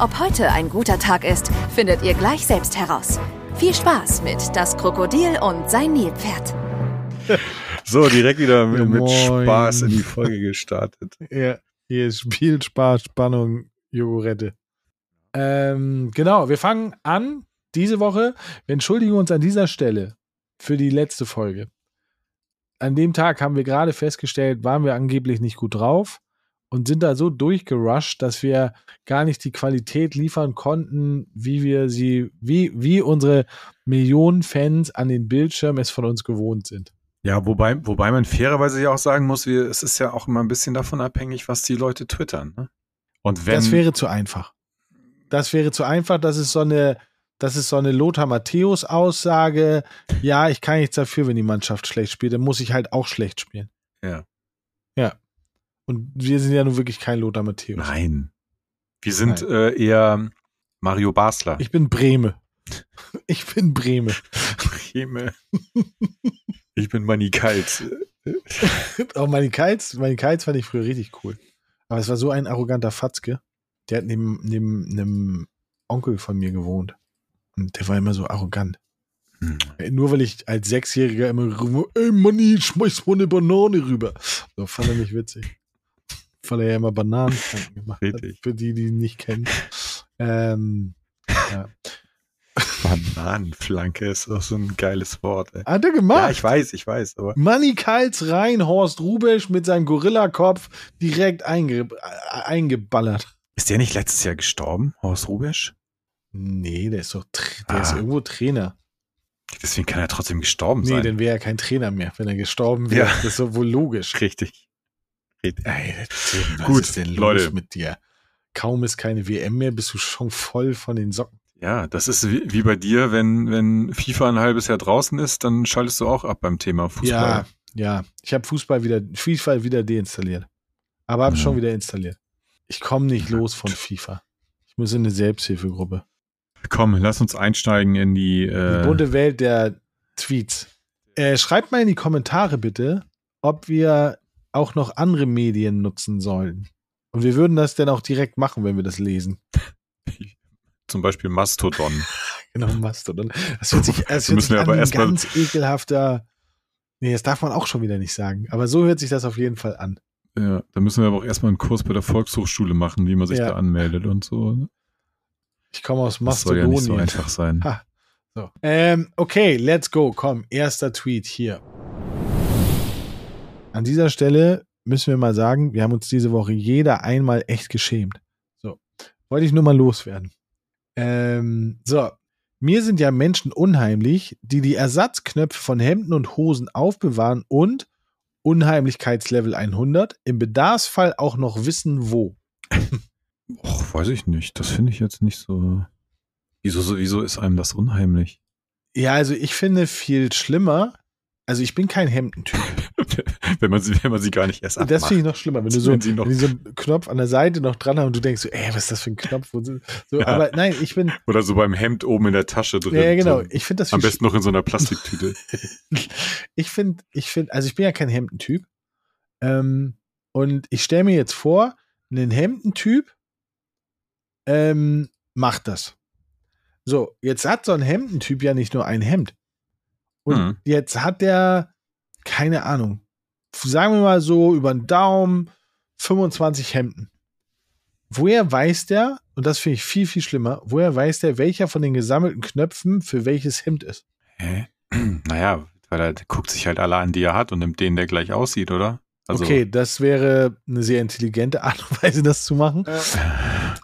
Ob heute ein guter Tag ist, findet ihr gleich selbst heraus. Viel Spaß mit Das Krokodil und sein Nilpferd. So, direkt wieder mit, mit. Spaß in die Folge gestartet. Ja, hier ist viel Spaß, Spannung, Jogurette. Ähm, genau, wir fangen an diese Woche. Wir entschuldigen uns an dieser Stelle für die letzte Folge. An dem Tag haben wir gerade festgestellt, waren wir angeblich nicht gut drauf und sind da so durchgerusht, dass wir gar nicht die Qualität liefern konnten, wie wir sie, wie, wie unsere Millionen Fans an den Bildschirmen es von uns gewohnt sind. Ja, wobei, wobei man fairerweise ja auch sagen muss, wir, es ist ja auch immer ein bisschen davon abhängig, was die Leute twittern. Ne? Und wenn, Das wäre zu einfach. Das wäre zu einfach. Das ist so eine, das ist so eine Lothar Matthäus Aussage. Ja, ich kann nichts dafür, wenn die Mannschaft schlecht spielt. Dann muss ich halt auch schlecht spielen. ja, Und wir sind ja nun wirklich kein Lothar Matthäus. nein. Wir sind äh, eher Mario Basler. Ich bin Breme. Ich bin Breme. Breme. ich bin Manny Kalt. Auch meine Kites, meine Kites fand ich früher richtig cool. Aber es war so ein arroganter Fatzke. Der hat neben, neben einem Onkel von mir gewohnt. Und der war immer so arrogant. Hm. Nur weil ich als Sechsjähriger immer rum, ey Manni, schmeiß mal eine Banane rüber. So fand er nicht witzig. Weil er ja immer Bananenflanken gemacht Richtig. hat. Für die, die ihn nicht kennen. Ähm, ja. Bananenflanke ist auch so ein geiles Wort. Ey. Hat er Ja, gemacht. ich weiß, ich weiß, aber Manni Kals rein, Horst Rubesch mit seinem Gorillakopf direkt einge äh, eingeballert. ist der nicht letztes Jahr gestorben, Horst Rubesch? Nee, der ist doch, der Ah. ist irgendwo Trainer. Deswegen kann er trotzdem gestorben Nee, sein. dann wäre er kein Trainer mehr, wenn er gestorben wäre. Ja. Das ist doch wohl logisch. Richtig. Ey, Tim, was Gut, ist denn los Leute. mit dir? Kaum ist keine WM mehr, bist du schon voll von den Socken. Ja, das ist wie, wie bei dir, wenn, wenn FIFA ein halbes Jahr draußen ist, dann schaltest du auch ab beim Thema Fußball. Ja, ja. Ich habe Fußball wieder, FIFA wieder deinstalliert. Aber habe Ja. schon wieder installiert. Ich komme nicht Ja, los von FIFA. Ich muss in eine Selbsthilfegruppe. Komm, lass uns einsteigen in die, Die äh, bunte Welt der Tweets. Äh, schreibt mal in die Kommentare bitte, ob wir auch noch andere Medien nutzen sollen. Und wir würden das dann auch direkt machen, wenn wir das lesen. zum Beispiel Mastodon. Genau, Mastodon. Das hört sich, das Da hört sich an aber ganz ekelhafter. Nee, das darf man auch schon wieder nicht sagen. Aber so hört sich das auf jeden Fall an. Ja, da müssen wir aber auch erstmal einen Kurs bei der Volkshochschule machen, wie man sich Ja. da anmeldet und so. ne? Ich komme aus Das soll ja nicht so einfach sein. Ha. So. Ähm, okay, let's go. Komm, erster Tweet hier. An dieser Stelle müssen wir mal sagen, wir haben uns diese Woche jeder einmal echt geschämt. So, wollte ich nur mal loswerden. Ähm, so, mir sind ja Menschen unheimlich, die die Ersatzknöpfe von Hemden und Hosen aufbewahren und Unheimlichkeitslevel 100 im Bedarfsfall auch noch wissen, wo. Och, weiß ich nicht. Das finde ich jetzt nicht so. Wieso, so- wieso ist einem das unheimlich? Ja, also ich finde viel schlimmer. Also ich bin kein Hemdentyp. wenn, man sie, wenn man sie gar nicht erst Das abmacht. finde ich noch schlimmer, wenn du so, Wenn sie noch- wenn die so einen Knopf an der Seite noch dran haben und du denkst so, ey, was ist das für ein Knopf? So, Ja. Aber nein, ich bin, Oder so beim Hemd oben in der Tasche drin. ja, genau, So. ich finde das Am besten noch in so einer Plastiktüte. ich finde, ich finde, also ich bin ja kein Hemdentyp. Ähm, und ich stelle mir jetzt vor, ein Hemdentyp ähm, macht das. So, jetzt hat so ein Hemdentyp ja nicht nur ein Hemd. Und Hm. jetzt hat der, keine Ahnung, sagen wir mal so über den Daumen 25 Hemden. Woher weiß der, und das finde ich viel, viel schlimmer, woher weiß der, welcher von den gesammelten Knöpfen für welches Hemd ist? Hä? Naja, weil er guckt sich halt alle an, die er hat und nimmt den, der gleich aussieht, oder? Also, okay, das wäre eine sehr intelligente Art und Weise, das zu machen.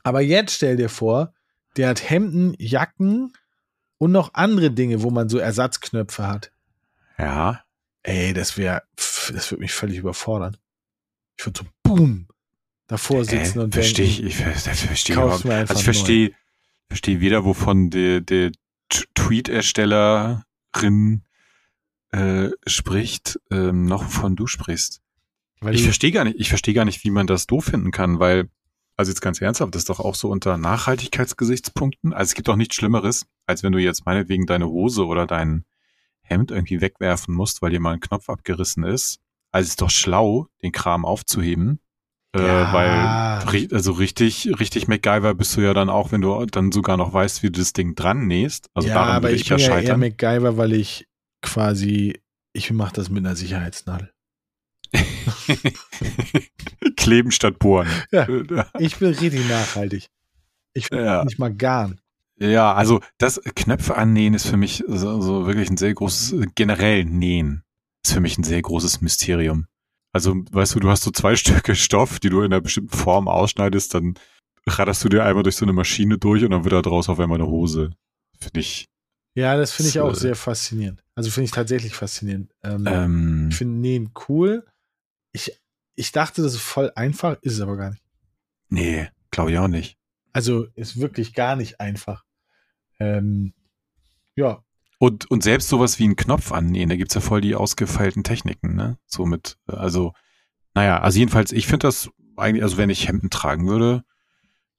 Aber jetzt stell dir vor, der hat Hemden, Jacken und noch andere Dinge, wo man so Ersatzknöpfe hat. Ja. Ey, das wäre, das würde mich völlig überfordern. Ich würde so boom davor sitzen äh, und verstehe ich, denken, ich ver- verstehe kauf's überhaupt. Also ich verstehe, verstehe weder, wovon der, der Tweet-Erstellerin äh, spricht, ähm, noch von du sprichst. Weil ich verstehe gar nicht, ich verstehe gar nicht, wie man das doof finden kann, weil, also jetzt ganz ernsthaft, das ist doch auch so unter Nachhaltigkeitsgesichtspunkten. Also es gibt doch nichts Schlimmeres, als wenn du jetzt meinetwegen deine Hose oder dein Hemd irgendwie wegwerfen musst, weil dir mal ein Knopf abgerissen ist. Also es ist doch schlau, den Kram aufzuheben. Ja. Äh, weil, also richtig, richtig MacGyver bist du ja dann auch, wenn du dann sogar noch weißt, wie du das Ding dran nähst. Also ja, daran aber würde ich ich bin ja eher scheitern. MacGyver, weil ich quasi, ich mache das mit einer Sicherheitsnadel. Kleben statt bohren. Ja. Ich bin richtig nachhaltig. Ich will Ja. nicht mal garn. Ja, also das Knöpfe annähen ist für mich so, so wirklich ein sehr großes, äh, generell nähen ist für mich ein sehr großes Mysterium. Also, weißt du, du hast so zwei Stücke Stoff, die du in einer bestimmten Form ausschneidest, dann ratterst du dir einmal durch so eine Maschine durch und dann wird da draus auf einmal eine Hose. Finde ich. Ja, das finde ich auch So. sehr faszinierend. Also finde ich tatsächlich faszinierend. Ähm, Ähm, Ich finde Nähen cool. Ich, ich dachte, das ist voll einfach, ist es aber gar nicht. nee, glaube ich auch nicht. Also ist wirklich gar nicht einfach. Ähm, ja, Und, und selbst sowas wie einen Knopf annähen, da gibt's ja voll die ausgefeilten Techniken, ne? So mit, äh, also, naja, also jedenfalls, ich finde das eigentlich, also wenn ich Hemden tragen würde,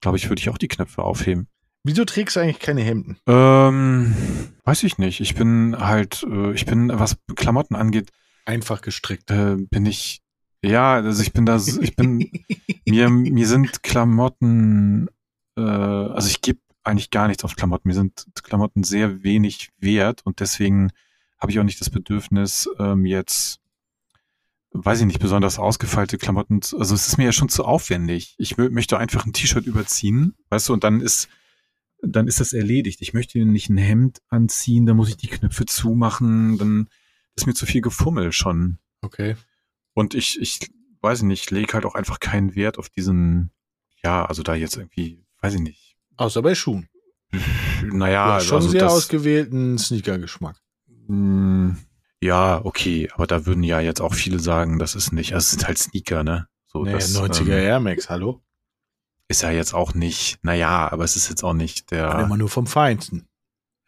glaube ich, würde ich auch die Knöpfe aufheben. wieso trägst du eigentlich keine Hemden? Ähm, weiß ich nicht. Ich bin halt, äh, ich bin, was Klamotten angeht, Einfach gestrickt. äh, bin ich, ja, also ich bin da, ich bin, mir, mir sind Klamotten, äh, also ich gebe eigentlich gar nichts auf Klamotten. Mir sind Klamotten sehr wenig wert und deswegen habe ich auch nicht das Bedürfnis, ähm, jetzt, weiß ich nicht, besonders ausgefeilte Klamotten, zu- also es ist mir ja schon zu aufwendig. Ich mö- möchte einfach ein T-Shirt überziehen, weißt du, und dann ist, dann ist das erledigt. Ich möchte nicht ein Hemd anziehen, dann muss ich die Knöpfe zumachen, dann ist mir zu viel Gefummel schon. Okay. Und ich, ich weiß nicht, ich lege halt auch einfach keinen Wert auf diesen, ja, also da jetzt irgendwie, weiß ich nicht. Außer bei Schuhen. Naja, hast schon also sehr das, ausgewählten Sneaker-Geschmack. mh, ja, okay, aber da würden ja jetzt auch viele sagen, das ist nicht, also es sind halt Sneaker, ne? So, Naja, das 90er ähm, Air Max, hallo? ist ja jetzt auch nicht, naja, aber es ist jetzt auch nicht der, Immer nur vom Feinsten.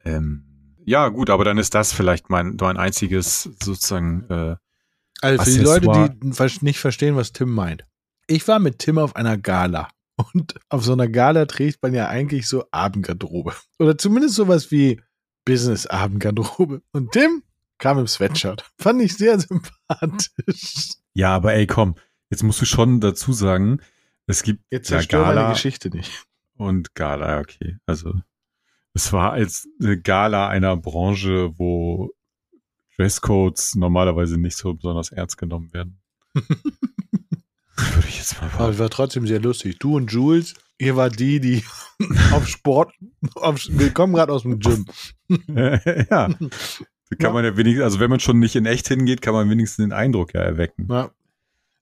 ähm, ja, gut, aber dann ist das vielleicht mein, mein einziges sozusagen, äh, Also für die Accessoire. Leute, die nicht verstehen, was Tim meint. Ich war mit Tim auf einer Gala. Und auf so einer Gala trägt man ja eigentlich so Abendgarderobe. Oder zumindest sowas wie Business-Abendgarderobe. Und Tim kam im Sweatshirt. Fand ich sehr sympathisch. ja, aber ey, komm, jetzt musst du schon dazu sagen, es gibt Jetzt ja zerstör meine Gala Geschichte nicht. und Gala, okay. Also es war als eine Gala einer Branche, wo Dresscodes normalerweise nicht so besonders ernst genommen werden. Würde ich jetzt mal Aber es war trotzdem sehr lustig. Du und Jules, ihr war die, die auf Sport, auf, wir kommen gerade aus dem Gym. ja. Da kann Ja. man ja wenigstens, also wenn man schon nicht in echt hingeht, kann man wenigstens den Eindruck ja erwecken. Ja,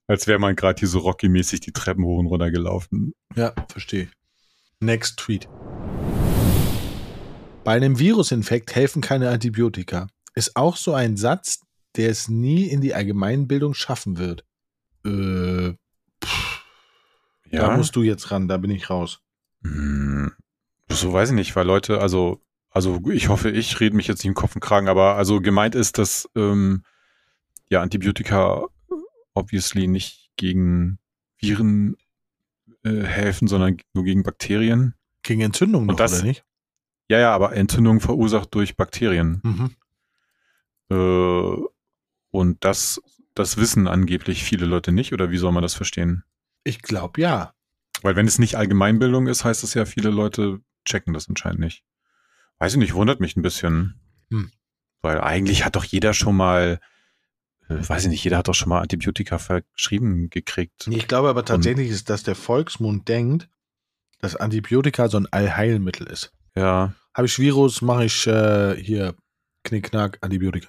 Als wäre man gerade hier so Rocky-mäßig die Treppen hoch und runter gelaufen. ja verstehe. Next Tweet. Bei einem Virusinfekt helfen keine Antibiotika. Ist auch so ein Satz, der es nie in die Allgemeinbildung schaffen wird. Äh, Da musst du jetzt ran, da bin ich raus. Hm, So weiß ich nicht, weil Leute, also, also ich hoffe, ich rede mich jetzt nicht im Kopf und Kragen, aber also gemeint ist, dass ähm, ja Antibiotika obviously nicht gegen Viren äh, helfen, sondern nur gegen Bakterien. Gegen Entzündung noch, das- oder nicht? Ja, ja, aber Entzündung verursacht durch Bakterien. Mhm. Äh, und das, das wissen angeblich viele Leute nicht, oder wie soll man das verstehen? Ich glaube ja. Weil wenn es nicht Allgemeinbildung ist, heißt das ja, viele Leute checken das anscheinend nicht. Weiß ich nicht, wundert mich ein bisschen. Hm. Weil eigentlich hat doch jeder schon mal, äh, weiß ich nicht, jeder hat doch schon mal Antibiotika verschrieben gekriegt. Ich glaube aber tatsächlich ist, dass der Volksmund denkt, dass Antibiotika so ein Allheilmittel ist. Ja, Habe ich Virus, mache ich äh, hier Knickknack, Antibiotika.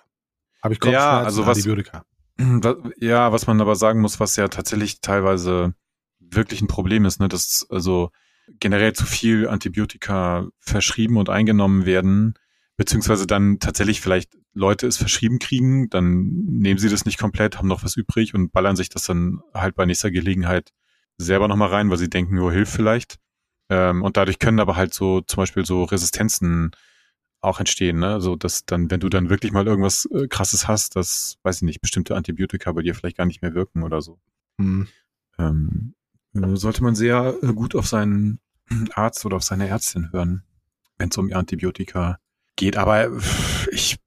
Habe ich Kopfschmerzen, Ja, also was- Antibiotika. Was- ja, was man aber sagen muss, was ja tatsächlich teilweise wirklich ein Problem ist, ne, dass also generell zu viel Antibiotika verschrieben und eingenommen werden, beziehungsweise dann tatsächlich vielleicht Leute es verschrieben kriegen, dann nehmen sie das nicht komplett, haben noch was übrig und ballern sich das dann halt bei nächster Gelegenheit selber nochmal rein, weil sie denken, nur hilft vielleicht. Ähm, und dadurch können aber halt so zum Beispiel so Resistenzen auch entstehen, ne? So, dass dann, wenn du dann wirklich mal irgendwas äh, krasses hast, dass, weiß ich nicht, bestimmte Antibiotika bei dir vielleicht gar nicht mehr wirken oder so. Hm. Ähm, äh, sollte man sehr äh, gut auf seinen Arzt oder auf seine Ärztin hören, wenn es um Antibiotika geht. Aber ich,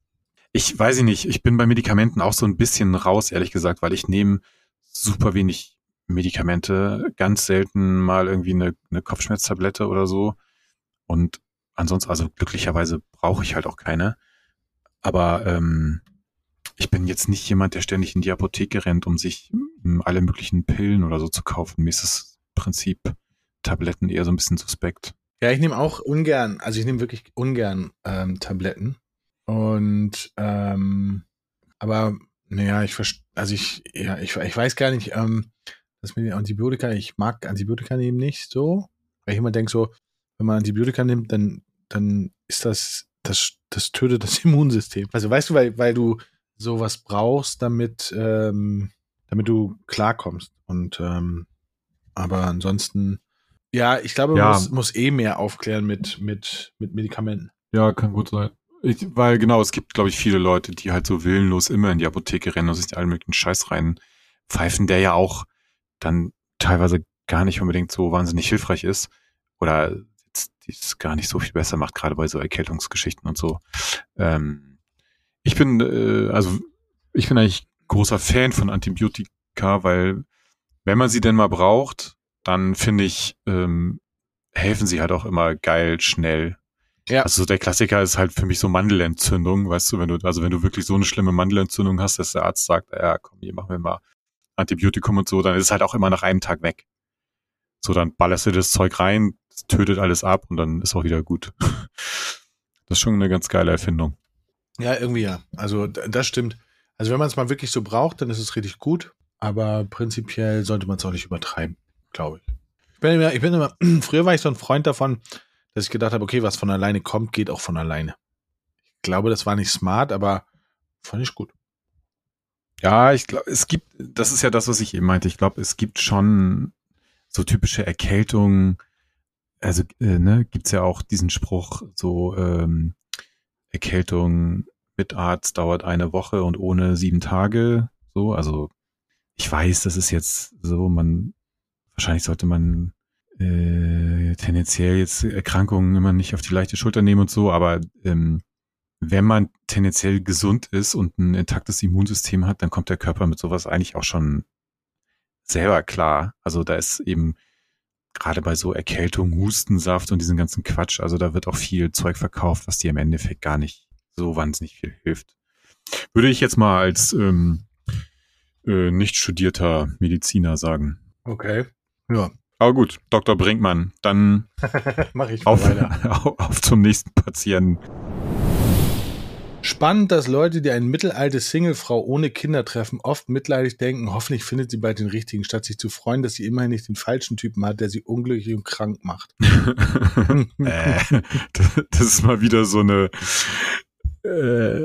ich weiß ich nicht, ich bin bei Medikamenten auch so ein bisschen raus, ehrlich gesagt, weil ich nehme super wenig Medikamente, ganz selten mal irgendwie eine, eine Kopfschmerztablette oder so. Und ansonsten, also glücklicherweise brauche ich halt auch keine. Aber ähm, ich bin jetzt nicht jemand, der ständig in die Apotheke rennt, um sich alle möglichen Pillen oder so zu kaufen. Mir ist das Prinzip Tabletten eher so ein bisschen suspekt. Ja, ich nehme auch ungern, also ich nehme wirklich ungern ähm, Tabletten. Und ähm, aber naja, ich also ich, ja, ich, ich weiß gar nicht, ähm, dass mit den Antibiotika, ich mag Antibiotika nehmen nicht so. Weil ich immer denke so, wenn man Antibiotika nimmt, dann, dann ist das, das, das tötet das Immunsystem. Also weißt du, weil, weil du sowas brauchst, damit, ähm, damit du klarkommst. Und ähm, aber ansonsten, ja, ich glaube, man Ja. muss, muss eh mehr aufklären mit, mit, mit Medikamenten. Ja, kann gut sein. Ich, weil genau, es gibt, glaube ich, viele Leute, die halt so willenlos immer in die Apotheke rennen und sich allen möglichen Scheiß rein pfeifen, der ja auch dann teilweise gar nicht unbedingt so wahnsinnig hilfreich ist oder es gar nicht so viel besser macht, gerade bei so Erkältungsgeschichten und so. Ähm, ich bin, äh, also ich bin eigentlich großer Fan von Antibiotika, weil wenn man sie denn mal braucht, dann finde ich, ähm, helfen sie halt auch immer geil, schnell. Ja. Also der Klassiker ist halt für mich so Mandelentzündung, weißt du, wenn du, also wenn du wirklich so eine schlimme Mandelentzündung hast, dass der Arzt sagt, ja, komm, hier machen wir mal Antibiotikum und so, dann ist es halt auch immer nach einem Tag weg. So, dann ballerst du das Zeug rein, tötet alles ab und dann ist auch wieder gut. Das ist schon eine ganz geile Erfindung. Ja, irgendwie ja. Also das stimmt. Also wenn man es mal wirklich so braucht, dann ist es richtig gut. Aber prinzipiell sollte man es auch nicht übertreiben, glaube ich. Ich bin immer, ich bin immer, früher war ich so ein Freund davon, dass ich gedacht habe, okay, was von alleine kommt, geht auch von alleine. Ich glaube, das war nicht smart, aber fand ich gut. Ja, ich glaube, es gibt, das ist ja das, was ich eben meinte. Ich glaube, es gibt schon so typische Erkältungen. Also, äh, ne, gibt's ja auch diesen Spruch, so ähm, Erkältung mit Arzt dauert eine Woche und ohne sieben Tage. So, also ich weiß, das ist jetzt so, man wahrscheinlich sollte man äh, tendenziell jetzt Erkrankungen immer nicht auf die leichte Schulter nehmen und so, aber ähm, wenn man tendenziell gesund ist und ein intaktes Immunsystem hat, dann kommt der Körper mit sowas eigentlich auch schon selber klar. Also da ist eben gerade bei so Erkältung, Hustensaft und diesen ganzen Quatsch, also da wird auch viel Zeug verkauft, was dir im Endeffekt gar nicht so wahnsinnig viel hilft. Würde ich jetzt mal als ähm, äh, nicht studierter Mediziner sagen. Okay. Ja, Aber gut, Dr. Brinkmann, dann mache ich auf, weiter. auf zum nächsten Patienten. Spannend, dass Leute, die eine mittelalte Singlefrau ohne Kinder treffen, oft mitleidig denken, hoffentlich findet sie bald den richtigen, statt sich zu freuen, dass sie immerhin nicht den falschen Typen hat, der sie unglücklich und krank macht. äh, das ist mal wieder so eine äh,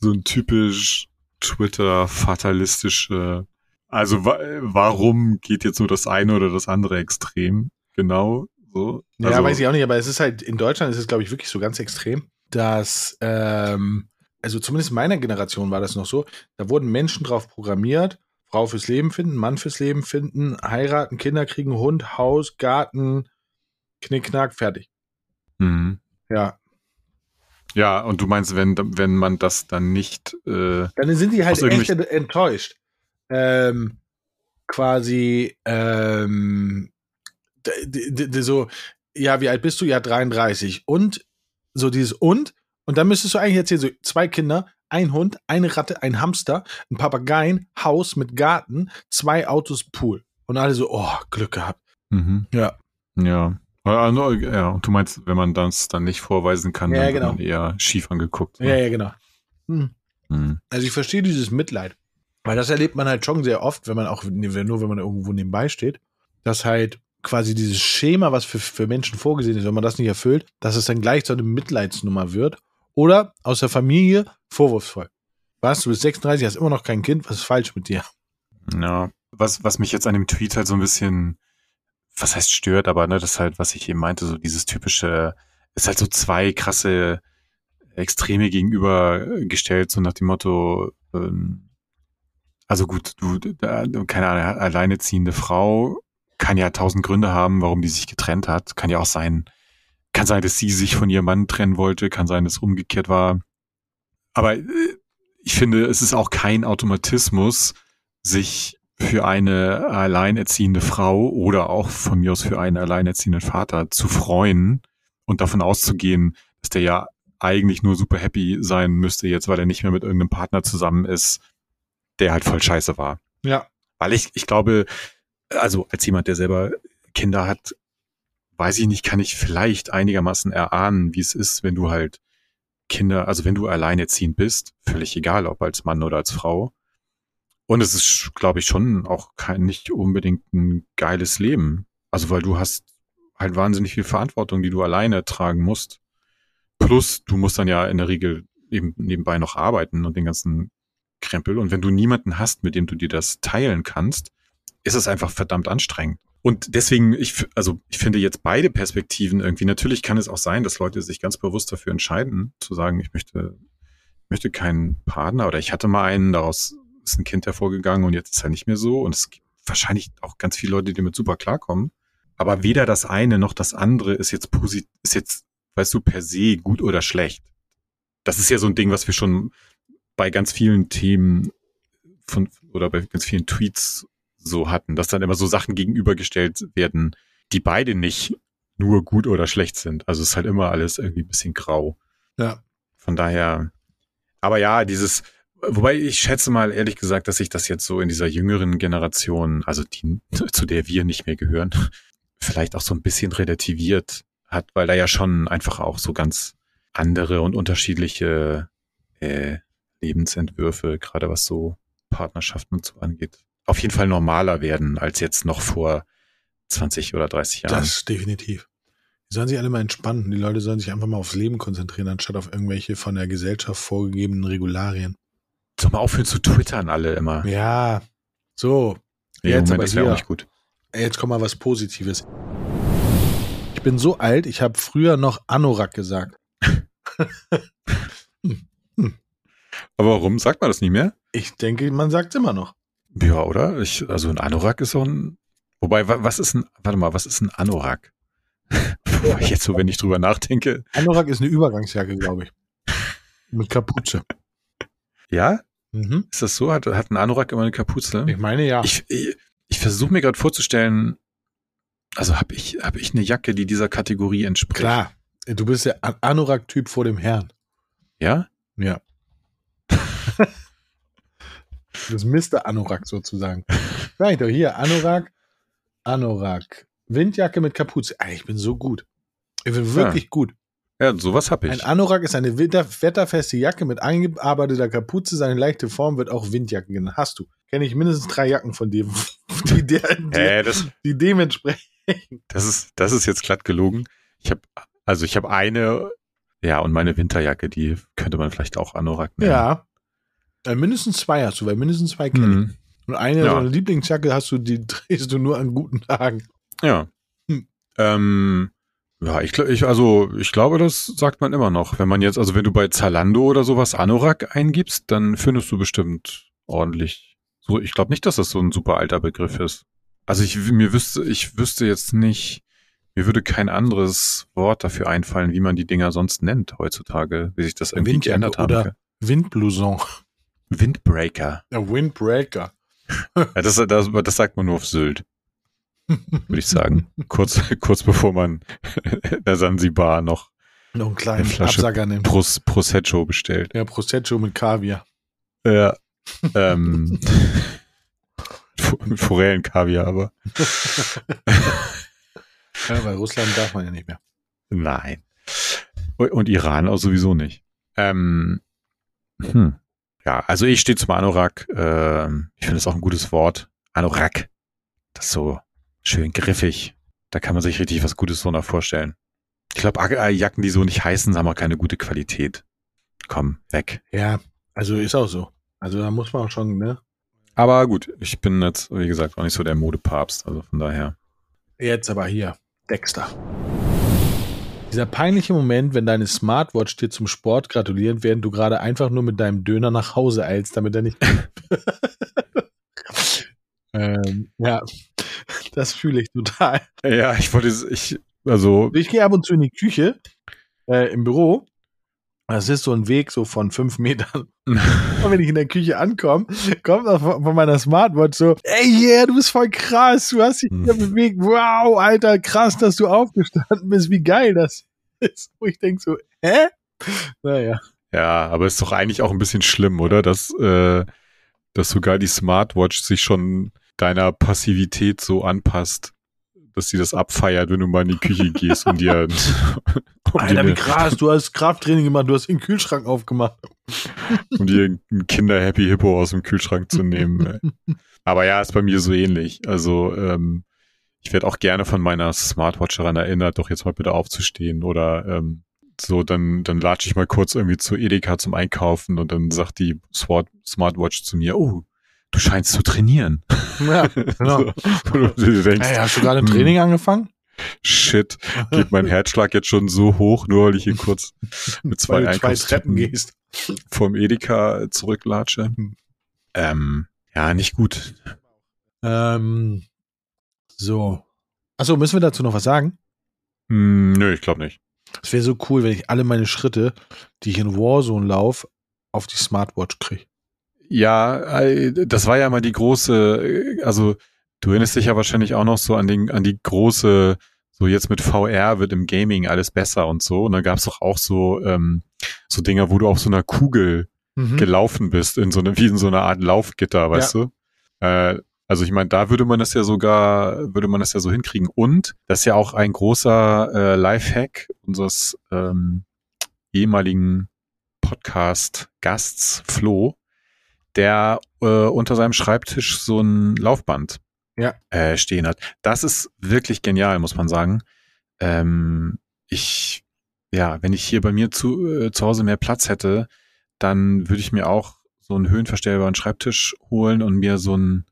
so ein typisch Twitter fatalistische. Also wa warum geht jetzt nur das eine oder das andere Extrem? Genau so. Ja, also, weiß ich auch nicht, aber es ist halt, in Deutschland ist es, glaube ich, wirklich so ganz extrem, dass, ähm, also zumindest in meiner Generation war das noch so, da wurden Menschen drauf programmiert, Frau fürs Leben finden, Mann fürs Leben finden, heiraten, Kinder kriegen, Hund, Haus, Garten, Knickknack, fertig. Mhm. Ja. Ja, und du meinst, wenn wenn man das dann nicht äh, Dann sind die halt echt enttäuscht. Ähm, quasi, ähm, so, ja, wie alt bist du? Ja, 33. Und so dieses und, und dann müsstest du eigentlich erzählen, so zwei Kinder, ein Hund, eine Ratte, ein Hamster, ein Papageien, Haus mit Garten, zwei Autos, Pool. Und alle so, oh, Glück gehabt. mhm. Ja. Ja. Also, ja, und du meinst, wenn man das dann nicht vorweisen kann, Ja, dann genau. wird man eher schief angeguckt. Ja, ja, genau. Hm. Mhm. Also ich verstehe dieses Mitleid. Weil das erlebt man halt schon sehr oft, wenn man auch, nur wenn man irgendwo nebenbei steht, dass halt quasi dieses Schema, was für, für Menschen vorgesehen ist, wenn man das nicht erfüllt, dass es dann gleich so eine Mitleidsnummer wird. Oder aus der Familie vorwurfsvoll. Was, du bist 36, hast immer noch kein Kind, was ist falsch mit dir? Ja, was, was mich jetzt an dem Tweet halt so ein bisschen, was heißt stört, aber ne, das ist halt, was ich eben meinte, so dieses typische, ist halt so zwei krasse Extreme gegenübergestellt, so nach dem Motto, ähm, also gut, du, da, keine Ahnung, alleineziehende Frau kann ja tausend Gründe haben, warum die sich getrennt hat. Kann ja auch sein, kann sein, dass sie sich von ihrem Mann trennen wollte, kann sein, dass umgekehrt war. Aber äh, ich finde, es ist auch kein Automatismus, sich für eine alleinerziehende Frau oder auch von mir aus für einen alleinerziehenden Vater zu freuen und davon auszugehen, dass der ja eigentlich nur super happy sein müsste jetzt, weil er nicht mehr mit irgendeinem Partner zusammen ist, der halt voll scheiße war. Ja. Weil ich, ich glaube, also als jemand, der selber Kinder hat, weiß ich nicht, kann ich vielleicht einigermaßen erahnen, wie es ist, wenn du halt Kinder, also wenn du alleinerziehend bist, völlig egal, ob als Mann oder als Frau. Und es ist, glaube ich, schon auch kein, nicht unbedingt ein geiles Leben. Also weil du hast halt wahnsinnig viel Verantwortung, die du alleine tragen musst. Plus, du musst dann ja in der Regel eben nebenbei noch arbeiten und den ganzen Krempel. Und wenn du niemanden hast, mit dem du dir das teilen kannst, ist es einfach verdammt anstrengend. Und deswegen, ich, also ich finde jetzt beide Perspektiven irgendwie, natürlich kann es auch sein, dass Leute sich ganz bewusst dafür entscheiden, zu sagen, ich möchte, möchte keinen Partner oder ich hatte mal einen, daraus ist ein Kind hervorgegangen und jetzt ist er nicht mehr so. Und es gibt wahrscheinlich auch ganz viele Leute, die damit super klarkommen. Aber weder das eine noch das andere ist jetzt positiv, ist jetzt, weißt du, per se gut oder schlecht. Das ist ja so ein Ding, was wir schon bei ganz vielen Themen von, oder bei ganz vielen Tweets so hatten, dass dann immer so Sachen gegenübergestellt werden, die beide nicht nur gut oder schlecht sind. Also es ist halt immer alles irgendwie ein bisschen grau. Ja. Von daher, aber ja, dieses, wobei ich schätze mal ehrlich gesagt, dass sich das jetzt so in dieser jüngeren Generation, also die, zu der wir nicht mehr gehören, vielleicht auch so ein bisschen relativiert hat, weil da ja schon einfach auch so ganz andere und unterschiedliche äh, Lebensentwürfe, gerade was so Partnerschaften und so angeht, auf jeden Fall normaler werden als jetzt noch vor 20 oder 30 Jahren. Das definitiv. Die sollen sich alle mal entspannen. Die Leute sollen sich einfach mal aufs Leben konzentrieren, anstatt auf irgendwelche von der Gesellschaft vorgegebenen Regularien. Soll mal aufhören zu twittern alle immer. Ja, so. Nee, jetzt Moment, aber hier. auch nicht gut. Jetzt kommt mal was Positives. Ich bin so alt, ich habe früher noch Anorak gesagt. Aber warum sagt man das nicht mehr? Ich denke, man sagt immer noch. Ja, oder? Ich, also ein Anorak ist so ein. Wobei, wa- was ist ein, warte mal, was ist ein Anorak? Jetzt so, wenn ich drüber nachdenke. Anorak ist eine Übergangsjacke, glaube ich. Mit Kapuze. Ja? Mhm. Ist das so? Hat, hat ein Anorak immer eine Kapuze? Ich meine ja. Ich, ich, ich versuche mir gerade vorzustellen, also habe ich, hab ich eine Jacke, die dieser Kategorie entspricht? Klar. Du bist der An- Anorak-Typ vor dem Herrn. Ja? Ja. das Mr. Anorak sozusagen. Sag ich doch hier, Anorak, Anorak. Windjacke mit Kapuze. Ey, ich bin so gut. Ich bin wirklich gut. Ja, sowas habe Ein ich. Anorak ist eine wetterfeste Jacke mit eingearbeiteter Kapuze. Seine leichte Form wird auch Windjacke genannt. Hast du. Kenne ich mindestens drei Jacken von dir, die, der, die, Hä, das, die dementsprechend. das ist, das ist jetzt glatt gelogen. Ich habe, also ich habe eine, ja, und meine Winterjacke, die könnte man vielleicht auch Anorak nennen. Ja. Äh, mindestens zwei hast du, weil mindestens zwei kenne ich. Hm. Und eine Ja. so eine Lieblingsjacke hast du, die drehst du nur an guten Tagen. Ja. Hm. Ähm, ja, ich, ich, also, ich glaube, das sagt man immer noch. Wenn man jetzt, also wenn du bei Zalando oder sowas Anorak eingibst, dann findest du bestimmt ordentlich. So, ich glaube nicht, dass das so ein super alter Begriff ist. Also ich, mir wüsste, ich wüsste jetzt nicht, mir würde kein anderes Wort dafür einfallen, wie man die Dinger sonst nennt heutzutage, wie sich das irgendwie Windjacke geändert hat. oder- Windblouson. Windbreaker. Der Windbreaker. Ja, das, das, das sagt man nur auf Sylt, würde ich sagen. kurz, kurz bevor man der Sansibar noch Noch einen kleinen Eine Flasche Absacker nimmt. Pros, Prosecco bestellt. Ja, Prosecco mit Kaviar. Ja. ähm, mit Forellenkaviar, aber Ja, bei Russland darf man ja nicht mehr. nein. Und, und Iran auch sowieso nicht. Ähm, hm. Ja, also ich stehe zum Anorak. Ähm, ich finde es auch ein gutes Wort. Anorak. Das ist so schön griffig. Da kann man sich richtig was Gutes drunter vorstellen. Ich glaube, Jacken, die so nicht heißen, haben auch keine gute Qualität. Komm, weg. Ja, also ist auch so. Also da muss man auch schon, ne? Aber gut, ich bin jetzt, wie gesagt, auch nicht so der Modepapst. Also von daher. Jetzt aber hier, Dexter. Dieser peinliche Moment, wenn deine Smartwatch dir zum Sport gratuliert, während du gerade einfach nur mit deinem Döner nach Hause eilst, damit er nicht. ähm, ja, das fühle ich total. Ja, ich wollte, ich, also. Ich gehe ab und zu in die Küche äh, im Büro. Das ist so ein Weg so von fünf Metern. und wenn ich in der Küche ankomme, kommt auch von meiner Smartwatch so, ey, yeah, du bist voll krass, du hast dich hier bewegt. Wow, Alter, krass, dass du aufgestanden bist. Wie geil das ist. Wo ich denke so, hä? Naja. Ja, aber ist doch eigentlich auch ein bisschen schlimm, oder? Dass, äh, dass sogar die Smartwatch sich schon deiner Passivität so anpasst dass sie das abfeiert, wenn du mal in die Küche gehst und dir. um Alter, wie krass, du hast Krafttraining gemacht, du hast den Kühlschrank aufgemacht. um dir ein Kinder-Happy Hippo aus dem Kühlschrank zu nehmen. Aber ja, ist bei mir so ähnlich. Also, ähm, ich werde auch gerne von meiner Smartwatch daran erinnert, doch jetzt mal bitte aufzustehen oder ähm, so, dann, dann latsche ich mal kurz irgendwie zu Edeka zum Einkaufen und dann sagt die Smart Smartwatch zu mir, oh, du scheinst zu trainieren. Ja, genau. so, du denkst, hey, hast du gerade ein hm, Training angefangen? Shit, geht mein Herzschlag jetzt schon so hoch, nur weil ich hier kurz mit zwei Einkaufstreppen gehst. vom Edeka zurücklatsche. Hm. Ähm, ja, nicht gut. Ähm, so. Achso, müssen wir dazu noch was sagen? Hm, nö, ich glaube nicht. Es wäre so cool, wenn ich alle meine Schritte, die ich in Warzone laufe, auf die Smartwatch kriege. Ja, äh, das war ja mal die große, äh, also du erinnerst dich ja wahrscheinlich auch noch so an den, an die große, so jetzt mit VR wird im Gaming alles besser und so. Und dann gab es doch auch so, ähm, so Dinger, wo du auf so einer Kugel mhm. gelaufen bist, in so eine, wie in so einer Art Laufgitter, weißt ja. du? Äh, also ich meine, da würde man das ja sogar, würde man das ja so hinkriegen. Und das ist ja auch ein großer äh, Lifehack unseres ähm, ehemaligen Podcast-Gasts Flo, der äh, unter seinem Schreibtisch so ein Laufband ja. äh, stehen hat. Das ist wirklich genial, muss man sagen. Ähm, ich, ja, wenn ich hier bei mir zu, äh, zu Hause mehr Platz hätte, dann würde ich mir auch so einen höhenverstellbaren Schreibtisch holen und mir so ein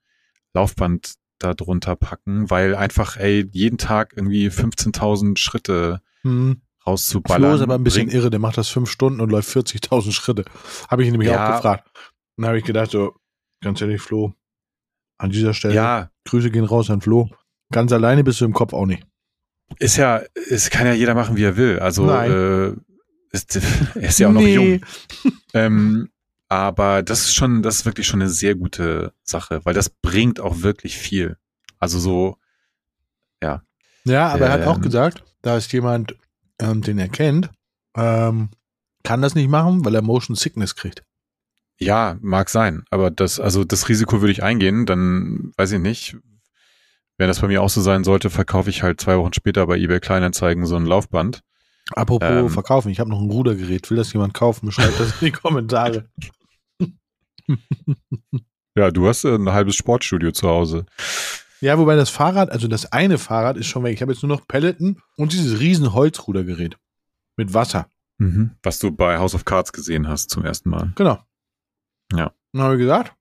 Laufband da drunter packen, weil einfach, ey, jeden Tag irgendwie 15.000 Schritte hm. rauszuballern. Flo ist aber ein bisschen irre, der macht das fünf Stunden und läuft 40.000 Schritte. Habe ich nämlich ja, auch gefragt. Dann habe ich gedacht, so, ganz ehrlich, Flo, an dieser Stelle, ja. Grüße gehen raus an Flo. Ganz alleine bist du im Kopf auch nicht. Ist ja, es kann ja jeder machen, wie er will. Also äh, ist, er ist ja auch noch nee. jung. ähm, aber das ist schon, das ist wirklich schon eine sehr gute Sache, weil das bringt auch wirklich viel. Also so, ja. Ja, aber ähm, er hat auch ähm, gesagt, da ist jemand, ähm, den er kennt, ähm, kann das nicht machen, weil er Motion Sickness kriegt. Ja, mag sein, aber das, also das Risiko würde ich eingehen, dann weiß ich nicht. Wenn das bei mir auch so sein sollte, verkaufe ich halt zwei Wochen später bei eBay Kleinanzeigen so ein Laufband. Apropos ähm, verkaufen, ich habe noch ein Rudergerät. Will das jemand kaufen? Schreibt das in die Kommentare. ja, du hast ein halbes Sportstudio zu Hause. Ja, wobei das Fahrrad, also das eine Fahrrad ist schon weg. Ich habe jetzt nur noch Pelleten und dieses riesen Holzrudergerät mit Wasser. Mhm. Was du bei House of Cards gesehen hast zum ersten Mal. Genau. Ja. Dann habe ich gesagt,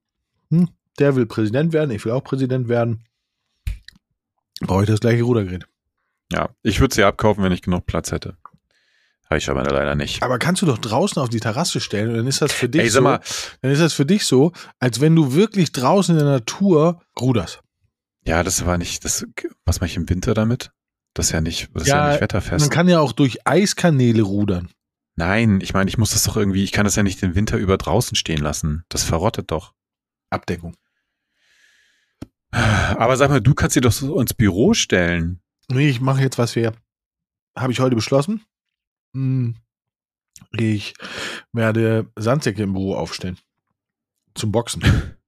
hm, der will Präsident werden, ich will auch Präsident werden. Brauche ich das gleiche Rudergerät. Ja, ich würde sie abkaufen, wenn ich genug Platz hätte. Habe ich aber leider nicht. Aber kannst du doch draußen auf die Terrasse stellen und dann ist das für dich Ey, so, mal, dann ist das für dich so, als wenn du wirklich draußen in der Natur ruderst. Ja, das war nicht, das, was mache ich im Winter damit? Das ist ja nicht, das ja, ist ja nicht wetterfest. Man kann ja auch durch Eiskanäle rudern. Nein, ich meine, ich muss das doch irgendwie, ich kann das ja nicht den Winter über draußen stehen lassen. Das verrottet doch. Abdeckung. Aber sag mal, du kannst sie doch so ins Büro stellen. Nee, ich mache jetzt, was wir, habe ich heute beschlossen. Hm. Ich werde Sandsäcke im Büro aufstellen. Zum Boxen.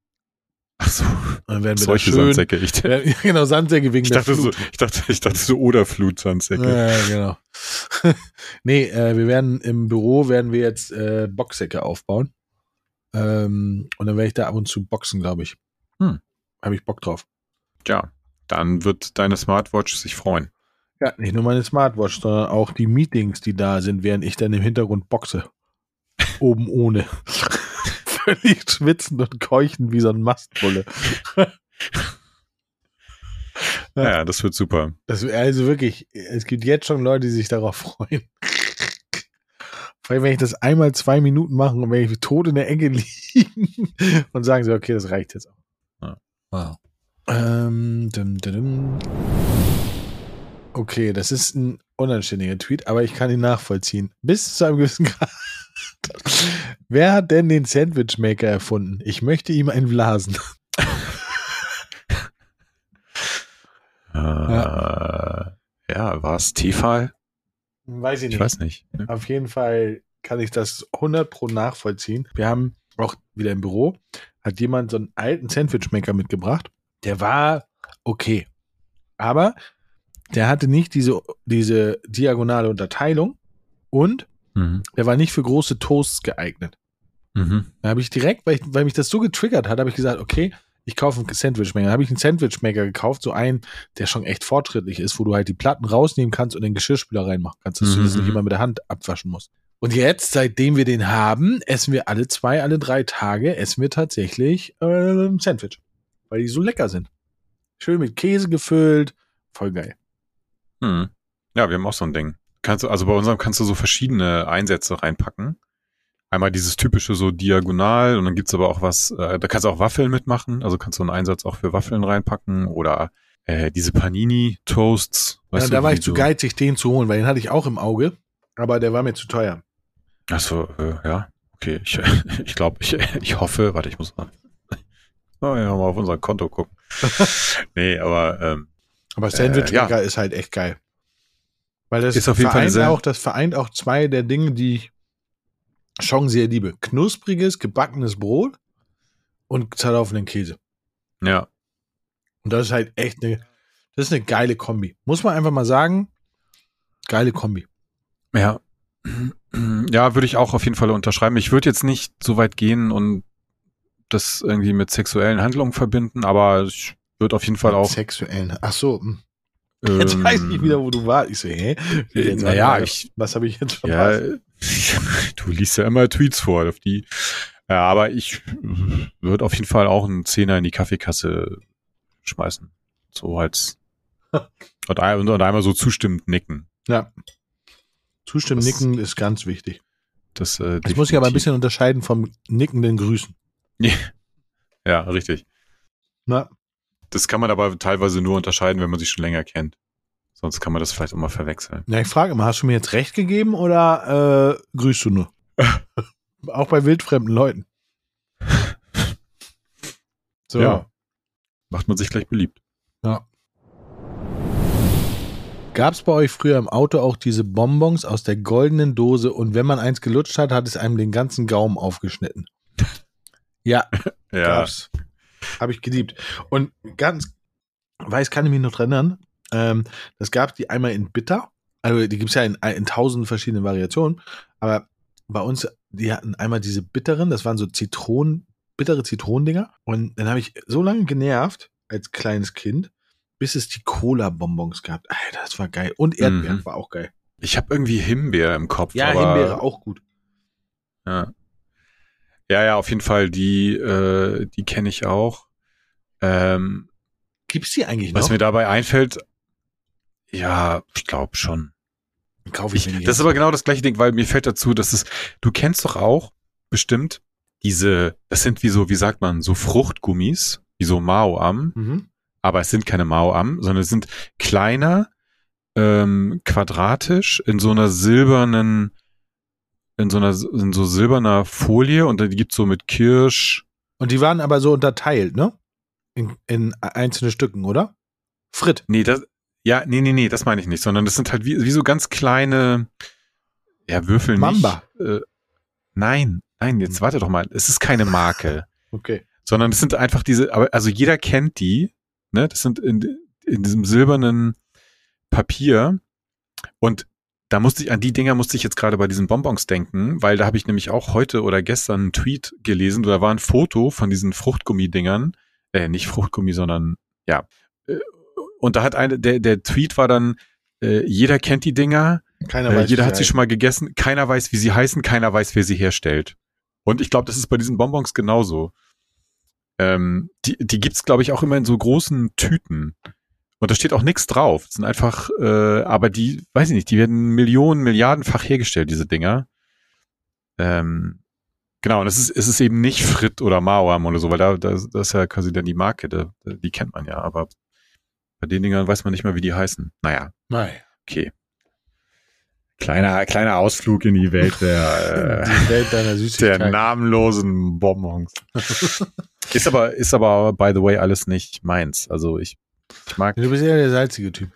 Ach so. Dann werden wir Solche schön, Sandsäcke. Ich, ja, genau, Sandsäcke wegen ich dachte der Flut. So, ich dachte, ich dachte so oder Flut-Sandsäcke. Ja, genau. nee, äh, wir werden im Büro werden wir jetzt äh, Boxsäcke aufbauen. Ähm, und dann werde ich da ab und zu boxen, glaube ich. Hm. Habe ich Bock drauf. Ja, dann wird deine Smartwatch sich freuen. Ja, nicht nur meine Smartwatch, sondern auch die Meetings, die da sind, während ich dann im Hintergrund boxe. Oben ohne völlig schwitzen und keuchen wie so ein Mastbulle. Ja, ja das wird super. Das, also wirklich, es gibt jetzt schon Leute, die sich darauf freuen. Vor allem, wenn ich das einmal zwei Minuten mache und wenn ich tot in der Ecke liegen und sagen sie, okay, das reicht jetzt auch. Ja. Wow. Ähm, dum, dum, dum. Okay, das ist ein unanständiger Tweet, aber ich kann ihn nachvollziehen. Bis zu einem gewissen Grad. Wer hat denn den Sandwichmaker erfunden? Ich möchte ihm einen Blasen. Äh, ja, ja war es Tefal? Weiß ich nicht. Ich weiß nicht. Auf jeden Fall kann ich das 100 pro nachvollziehen. Wir haben auch wieder im Büro, hat jemand so einen alten Sandwichmaker mitgebracht. Der war okay. Aber der hatte nicht diese, diese diagonale Unterteilung und Mhm. der war nicht für große Toasts geeignet. Mhm. Da habe ich direkt, weil, ich, weil mich das so getriggert hat, habe ich gesagt, okay, ich kaufe einen Sandwichmaker. Da habe ich einen Sandwichmaker gekauft, so einen, der schon echt fortschrittlich ist, wo du halt die Platten rausnehmen kannst und den Geschirrspüler reinmachen kannst, dass du das Mhm. nicht immer mit der Hand abwaschen musst. Und jetzt, seitdem wir den haben, essen wir alle zwei, alle drei Tage, essen wir tatsächlich äh, Sandwich. Weil die so lecker sind. Schön mit Käse gefüllt. Voll geil. Mhm. Ja, wir haben auch so ein Ding. Kannst du, also bei unserem kannst du so verschiedene Einsätze reinpacken. Einmal dieses typische so diagonal und dann gibt's aber auch was, äh, da kannst du auch Waffeln mitmachen, also kannst du einen Einsatz auch für Waffeln reinpacken oder äh, diese Panini-Toasts. Ja, da war ich zu so- geizig, den zu holen, weil den hatte ich auch im Auge, aber der war mir zu teuer. Achso, äh, ja, okay. Ich, ich glaube, ich, ich hoffe, warte, ich muss mal, oh, ja, mal auf unser Konto gucken. nee, aber ähm, Aber Äh, Sandwichmaker ist halt echt geil. Weil das Ist auf jeden Fall vereint sehr- auch, das vereint auch zwei der Dinge, die ich schon sehr liebe. Knuspriges, gebackenes Brot und zerlaufenden Käse. ja, Und das ist halt echt eine, das ist eine geile Kombi. Muss man einfach mal sagen. Geile Kombi. Ja. Ja, würde ich auch auf jeden Fall unterschreiben. Ich würde jetzt nicht so weit gehen und das irgendwie mit sexuellen Handlungen verbinden, aber ich würde auf jeden Fall auch. Sexuellen. Ach so. hm. Jetzt ähm, weiß ich wieder, wo du warst. Ich so, hä? Jetzt naja, ich- Was habe ich jetzt Ja, verpasst? du liest ja immer Tweets vor, auf die. Ja, aber ich würde auf jeden Fall auch einen Zehner in die Kaffeekasse schmeißen. So als und, ein- und einmal so zustimmend nicken. Ja. Zustimmen, Das- nicken ist ganz wichtig. Das, äh, Das muss ich aber ein bisschen unterscheiden vom nickenden Grüßen. Ja, richtig. Na, Das kann man aber teilweise nur unterscheiden, wenn man sich schon länger kennt. Sonst kann man das vielleicht auch mal verwechseln. Ja, ich frage immer, hast du mir jetzt recht gegeben oder äh, grüßt du nur? Auch bei wildfremden Leuten. So. Ja. Macht man sich gleich beliebt. ja. Gab es bei euch früher im Auto auch diese Bonbons aus der goldenen Dose und wenn man eins gelutscht hat, hat es einem den ganzen Gaumen aufgeschnitten? Ja, Ja. gab's. Habe ich geliebt. Und ganz, weiß, kann ich mich noch dran erinnern, ähm, das gab die einmal in Bitter. Also die gibt's ja in, in tausend verschiedenen Variationen. Aber bei uns, die hatten einmal diese bitteren, das waren so Zitronen, bittere Zitronendinger. Und dann habe ich so lange genervt als kleines Kind, bis es die Cola-Bonbons gab. Alter, das war geil. Und Erdbeeren Mhm. war auch geil. Ich habe irgendwie Himbeer im Kopf. Ja, Himbeere auch gut. Ja. Ja, ja, auf jeden Fall. Die, äh, die kenne ich auch. Ähm, Gibt's die eigentlich was noch? mir dabei einfällt, ja, ich glaube schon. Kaufe ich, Ich, das ist aber genau das gleiche Ding, weil mir fällt dazu, dass es, du kennst doch auch bestimmt diese, das sind wie so, wie sagt man, so Fruchtgummis, wie so Mao-Am, Mhm. aber es sind keine Mao-Am, sondern es sind kleiner, ähm, quadratisch, in so einer silbernen, in so einer, in so silberner Folie und dann gibt's so mit Kirsch, Und die waren aber so unterteilt, ne? In, in einzelne Stücken, oder? Frit. Nee, das, ja, nee, nee, nee, das meine ich nicht, sondern das sind halt wie, wie so ganz kleine, ja, Würfel Mamba. nicht. Äh, nein, nein, jetzt warte doch mal. Es ist keine Marke, Okay. sondern es sind einfach diese, aber, also jeder kennt die, ne, das sind in, in diesem silbernen Papier und da musste ich, an die Dinger musste ich jetzt gerade bei diesen Bonbons denken, weil da habe ich nämlich auch heute oder gestern einen Tweet gelesen, da war ein Foto von diesen Fruchtgummidingern, äh, nicht Fruchtgummi, sondern, ja, Äh, und da hat eine, der, der Tweet war dann, äh, jeder kennt die Dinger, Keiner äh, weiß. jeder hat sie schon mal gegessen, keiner weiß, wie sie heißen, keiner weiß, wer sie herstellt. Und ich glaube, das ist bei diesen Bonbons genauso. Ähm, die die gibt's, glaube ich, auch immer in so großen Tüten. Und da steht auch nichts drauf. Das sind einfach, äh, aber die, weiß ich nicht, die werden Millionen, Milliardenfach hergestellt, diese Dinger. Ähm, genau, und es ist, es ist eben nicht Frit oder Mauam oder so, weil da, da das ist ja quasi dann die Marke, da, die kennt man ja, aber bei den Dingern weiß man nicht mehr, wie die heißen. Naja. Nein. Okay. Kleiner, kleiner Ausflug in die Welt der, äh, die Welt deiner der namenlosen Bonbons. ist aber, ist aber, by the way, alles nicht meins. Also ich, ich mag. Du bist eher der salzige Typ.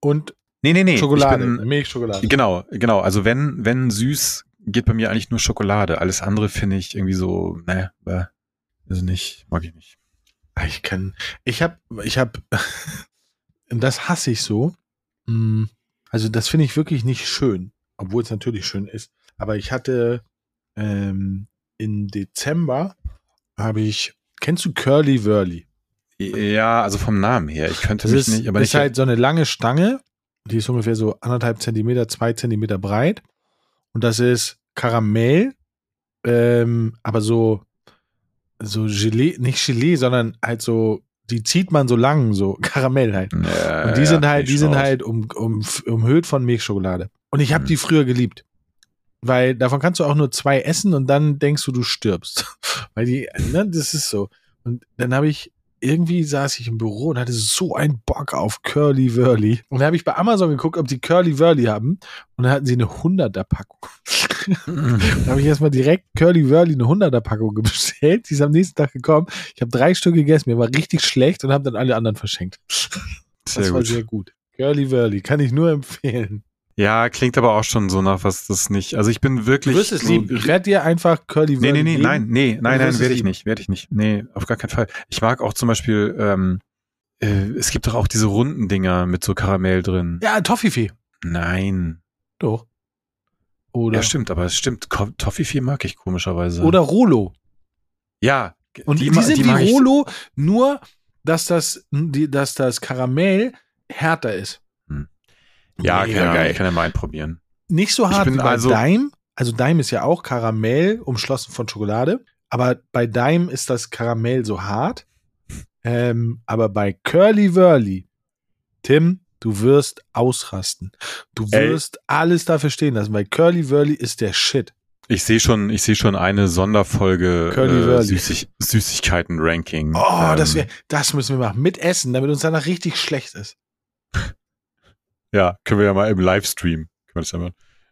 Und nee, nee, nee, Schokolade, bin, Milchschokolade. Genau, genau. Also wenn, wenn süß, geht bei mir eigentlich nur Schokolade. Alles andere finde ich irgendwie so, ne, also nicht, mag ich nicht. Ich kann, ich hab, ich hab, das hasse ich so. Hm also das finde ich wirklich nicht schön, obwohl es natürlich schön ist. Aber ich hatte ähm, im Dezember habe ich, kennst du Curly Wurly? Ja, also vom Namen her. Ich könnte das mich ist, nicht, aber das nicht. ist halt so eine lange Stange, die ist ungefähr so anderthalb Zentimeter, zwei Zentimeter breit. Und das ist Karamell, ähm, aber so, so Gelee, nicht Gelee, sondern halt so die zieht man so lang, so Karamell halt. Ja, und die sind halt, die sind halt um, um, umhüllt von Milchschokolade. Und ich habe mhm. die früher geliebt. Weil davon kannst du auch nur zwei essen und dann denkst du, du stirbst. Weil die, ne, das ist so. Und dann habe ich irgendwie saß ich im Büro und hatte so einen Bock auf Curly Wurly. Und da habe ich bei Amazon geguckt, ob die Curly Wurly haben. Und dann hatten sie eine 100er Packung. da habe ich erstmal direkt Curly Wurly eine 100er Packung bestellt. Die ist am nächsten Tag gekommen. Ich habe drei Stück gegessen. Mir war richtig schlecht und habe dann alle anderen verschenkt. Das sehr war gut. sehr gut. Curly Wurly kann ich nur empfehlen. Ja, klingt aber auch schon so nach was das nicht. Also ich bin wirklich. Du wirst es lieben. Ich werde dir einfach Curly Nee, nee, nee, nein, nee, nein, nein, werde ich nicht, werde ich nicht. Nee, auf gar keinen Fall. Ich mag auch zum Beispiel, ähm, äh, es gibt doch auch diese runden Dinger mit so Karamell drin. Ja, Toffifee. Nein. Doch. Oder? Ja, stimmt, aber es stimmt. Toffifee mag ich komischerweise. Oder Rolo. Ja. Und die, die sind die wie Rolo, nur dass das, die, dass das Karamell härter ist. Ja, Mega kann, geil. kann ja mal probieren. Nicht so hart wie bei also, Dime. Also Dime ist ja auch Karamell, umschlossen von Schokolade. Aber bei Dime ist das Karamell so hart. Ähm, aber bei Curly Wurly, Tim, du wirst ausrasten. Du wirst Ey. alles dafür stehen lassen, weil Curly Wurly ist der Shit. Ich sehe schon, ich sehe schon eine Sonderfolge äh, Süßig Süßigkeiten-Ranking. Oh, ähm, das, wär, das müssen wir machen. Mit Essen, damit uns danach richtig schlecht ist. Ja, können wir ja mal im Livestream.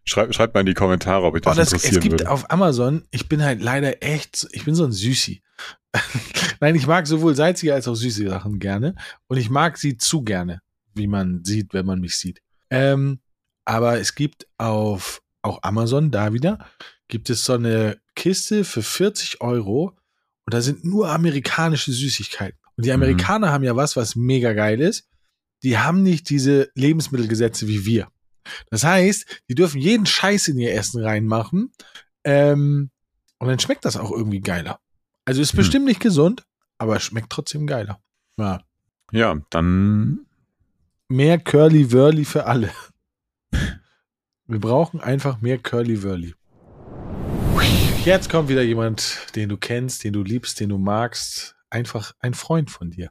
Schreibt, schreibt mal in die Kommentare, ob ich das, oh, das interessieren Es gibt würde. auf Amazon, ich bin halt leider echt, ich bin so ein Süßi. Nein, ich mag sowohl salzige als auch süße Sachen gerne. Und ich mag sie zu gerne, wie man sieht, wenn man mich sieht. Ähm, aber es gibt auf auch Amazon, da wieder, gibt es so eine Kiste für 40 Euro und da sind nur amerikanische Süßigkeiten. Und die mhm. Amerikaner mhm. haben ja was, was mega geil ist die haben nicht diese Lebensmittelgesetze wie wir. Das heißt, die dürfen jeden Scheiß in ihr Essen reinmachen. Ähm, und dann schmeckt das auch irgendwie geiler. Also ist hm. bestimmt nicht gesund, aber schmeckt trotzdem geiler. Ja. Ja, dann. Mehr Curly Wurly für alle. Wir brauchen einfach mehr Curly Wurly. Jetzt kommt wieder jemand, den du kennst, den du liebst, den du magst. Einfach ein Freund von dir.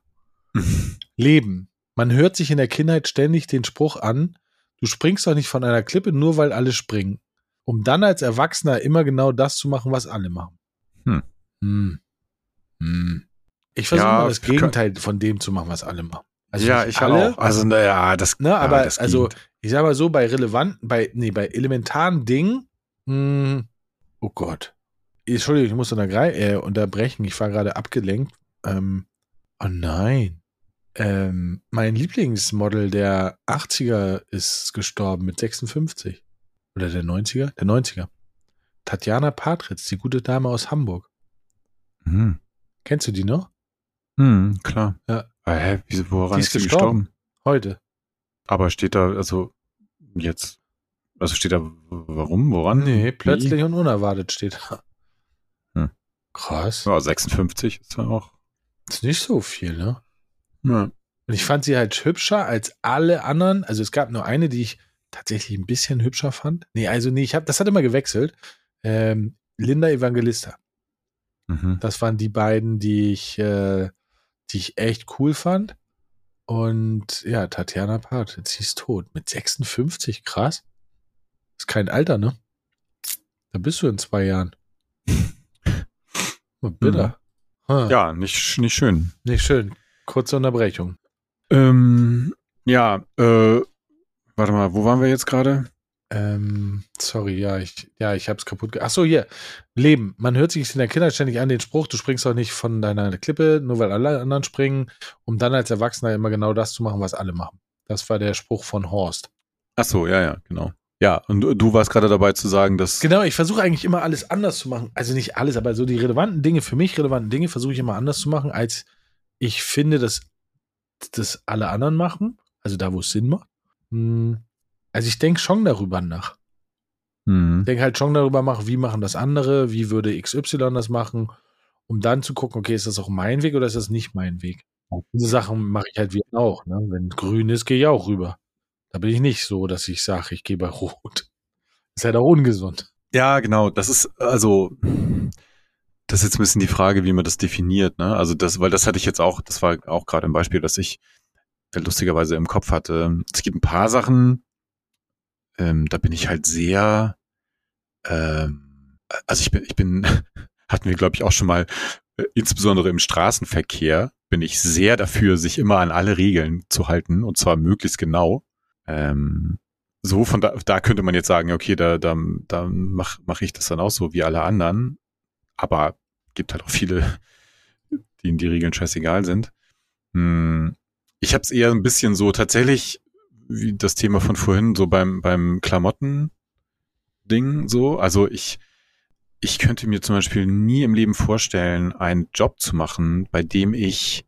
Leben. Man hört sich in der Kindheit ständig den Spruch an, du springst doch nicht von einer Klippe, nur weil alle springen. Um dann als Erwachsener immer genau das zu machen, was alle machen. Hm. Hm. Hm. Ich versuche ja, mal das Gegenteil von dem zu machen, was alle machen. Also ja, ich alle, auch. Also, naja, das, ne, aber, ja, das also, ich sag mal so, bei relevanten, bei, nee, bei elementaren Dingen, mh, hm, oh Gott. Entschuldigung, ich muss äh, unterbrechen. Ich war gerade abgelenkt. Ähm, oh nein. Ähm, mein Lieblingsmodel der 80er ist gestorben mit 56. Oder der 90er? Der 90er. Tatjana Patritz, die gute Dame aus Hamburg. Mhm. Kennst du die noch? Mhm, klar. Ja. Aber, hä, wieso, woran die ist, ist gestorben? gestorben? Heute. Aber steht da, also jetzt, also steht da, warum, woran? Nee, plötzlich Wie? und unerwartet steht da. Hm. Krass. Ja, 56 ist ja auch. Ist nicht so viel, ne? Ja. Und ich fand sie halt hübscher als alle anderen. Also es gab nur eine, die ich tatsächlich ein bisschen hübscher fand. Nee, also nee, ich habe, das hat immer gewechselt. Ähm, Linda Evangelista. Mhm. Das waren die beiden, die ich, äh, die ich echt cool fand. Und ja, Tatjana Part, sie ist tot. Mit 56, krass. Ist kein Alter, ne? Da bist du in zwei Jahren. Oh, bitter. Hm. Ja, nicht, nicht schön. Nicht schön. Kurze Unterbrechung. Ähm, ja, äh, warte mal, wo waren wir jetzt gerade? Ähm, sorry, ja, ich, ja, ich hab's kaputt gemacht. Achso, hier. Leben. Man hört sich in der Kindheit ständig an den Spruch, du springst doch nicht von deiner Klippe, nur weil alle anderen springen, um dann als Erwachsener immer genau das zu machen, was alle machen. Das war der Spruch von Horst. Achso, ja, ja, genau. Ja, und du warst gerade dabei zu sagen, dass. Genau, ich versuche eigentlich immer alles anders zu machen. Also nicht alles, aber so die relevanten Dinge, für mich relevanten Dinge, versuche ich immer anders zu machen, als ich finde, dass das alle anderen machen. Also da, wo es Sinn macht. Hm. Also ich denke schon darüber nach. Mhm. Ich denke halt schon darüber nach, wie machen das andere, wie würde XY das machen, um dann zu gucken, okay, ist das auch mein Weg oder ist das nicht mein Weg? Diese Sachen mache ich halt wie auch. Ne? Wenn grün ist, gehe ich auch rüber. Da bin ich nicht so, dass ich sage, ich gehe bei rot. Ist halt auch ungesund. Ja, genau. Das ist, also, das ist jetzt ein bisschen die Frage, wie man das definiert, ne? Also das, weil das hatte ich jetzt auch, das war auch gerade ein Beispiel, das ich lustigerweise im Kopf hatte. Es gibt ein paar Sachen, ähm, da bin ich halt sehr, ähm, also ich bin, ich bin, hatten wir glaube ich auch schon mal, äh, insbesondere im Straßenverkehr bin ich sehr dafür, sich immer an alle Regeln zu halten und zwar möglichst genau. Ähm, so von da, da könnte man jetzt sagen, okay, da, da, da mache mach ich das dann auch so wie alle anderen. Aber gibt halt auch viele, denen die Regeln scheißegal sind. Hm, ich habe es eher ein bisschen so tatsächlich wie das Thema von vorhin, so beim, beim Klamotten-Ding so. Also ich, ich könnte mir zum Beispiel nie im Leben vorstellen, einen Job zu machen, bei dem ich,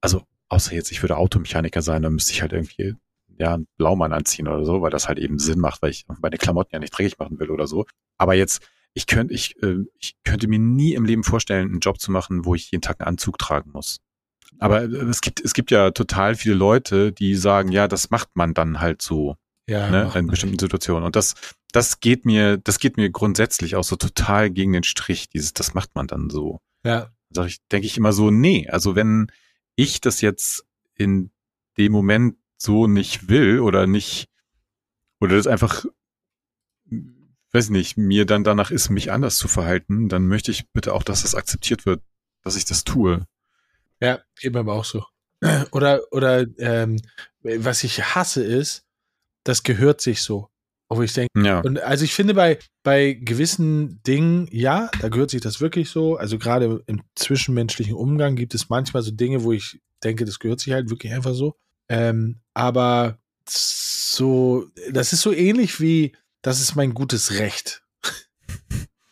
also außer jetzt, ich würde Automechaniker sein, dann müsste ich halt irgendwie ja, einen Blaumann anziehen oder so, weil das halt eben Sinn macht, weil ich meine Klamotten ja nicht dreckig machen will oder so. Aber jetzt, ich könnte, ich, äh, ich könnte mir nie im Leben vorstellen, einen Job zu machen, wo ich jeden Tag einen Anzug tragen muss. Aber äh, es gibt, es gibt ja total viele Leute, die sagen, ja, das macht man dann halt so. Ja, ne, in bestimmten Situationen. Und das, das geht mir, das geht mir grundsätzlich auch so total gegen den Strich. Dieses, das macht man dann so. Ja. Sag ich, denke ich immer so, nee. Also wenn ich das jetzt in dem Moment so nicht will oder nicht, oder das einfach, weiß nicht, mir dann danach ist, mich anders zu verhalten, dann möchte ich bitte auch, dass das akzeptiert wird, dass ich das tue. Ja, eben aber auch so. Oder, oder ähm, was ich hasse ist, das gehört sich so. Wo ich denke, ja. und also ich finde bei, bei gewissen Dingen, ja, da gehört sich das wirklich so. Also gerade im zwischenmenschlichen Umgang gibt es manchmal so Dinge, wo ich denke, das gehört sich halt wirklich einfach so. Ähm, aber so, das ist so ähnlich wie, das ist mein gutes Recht.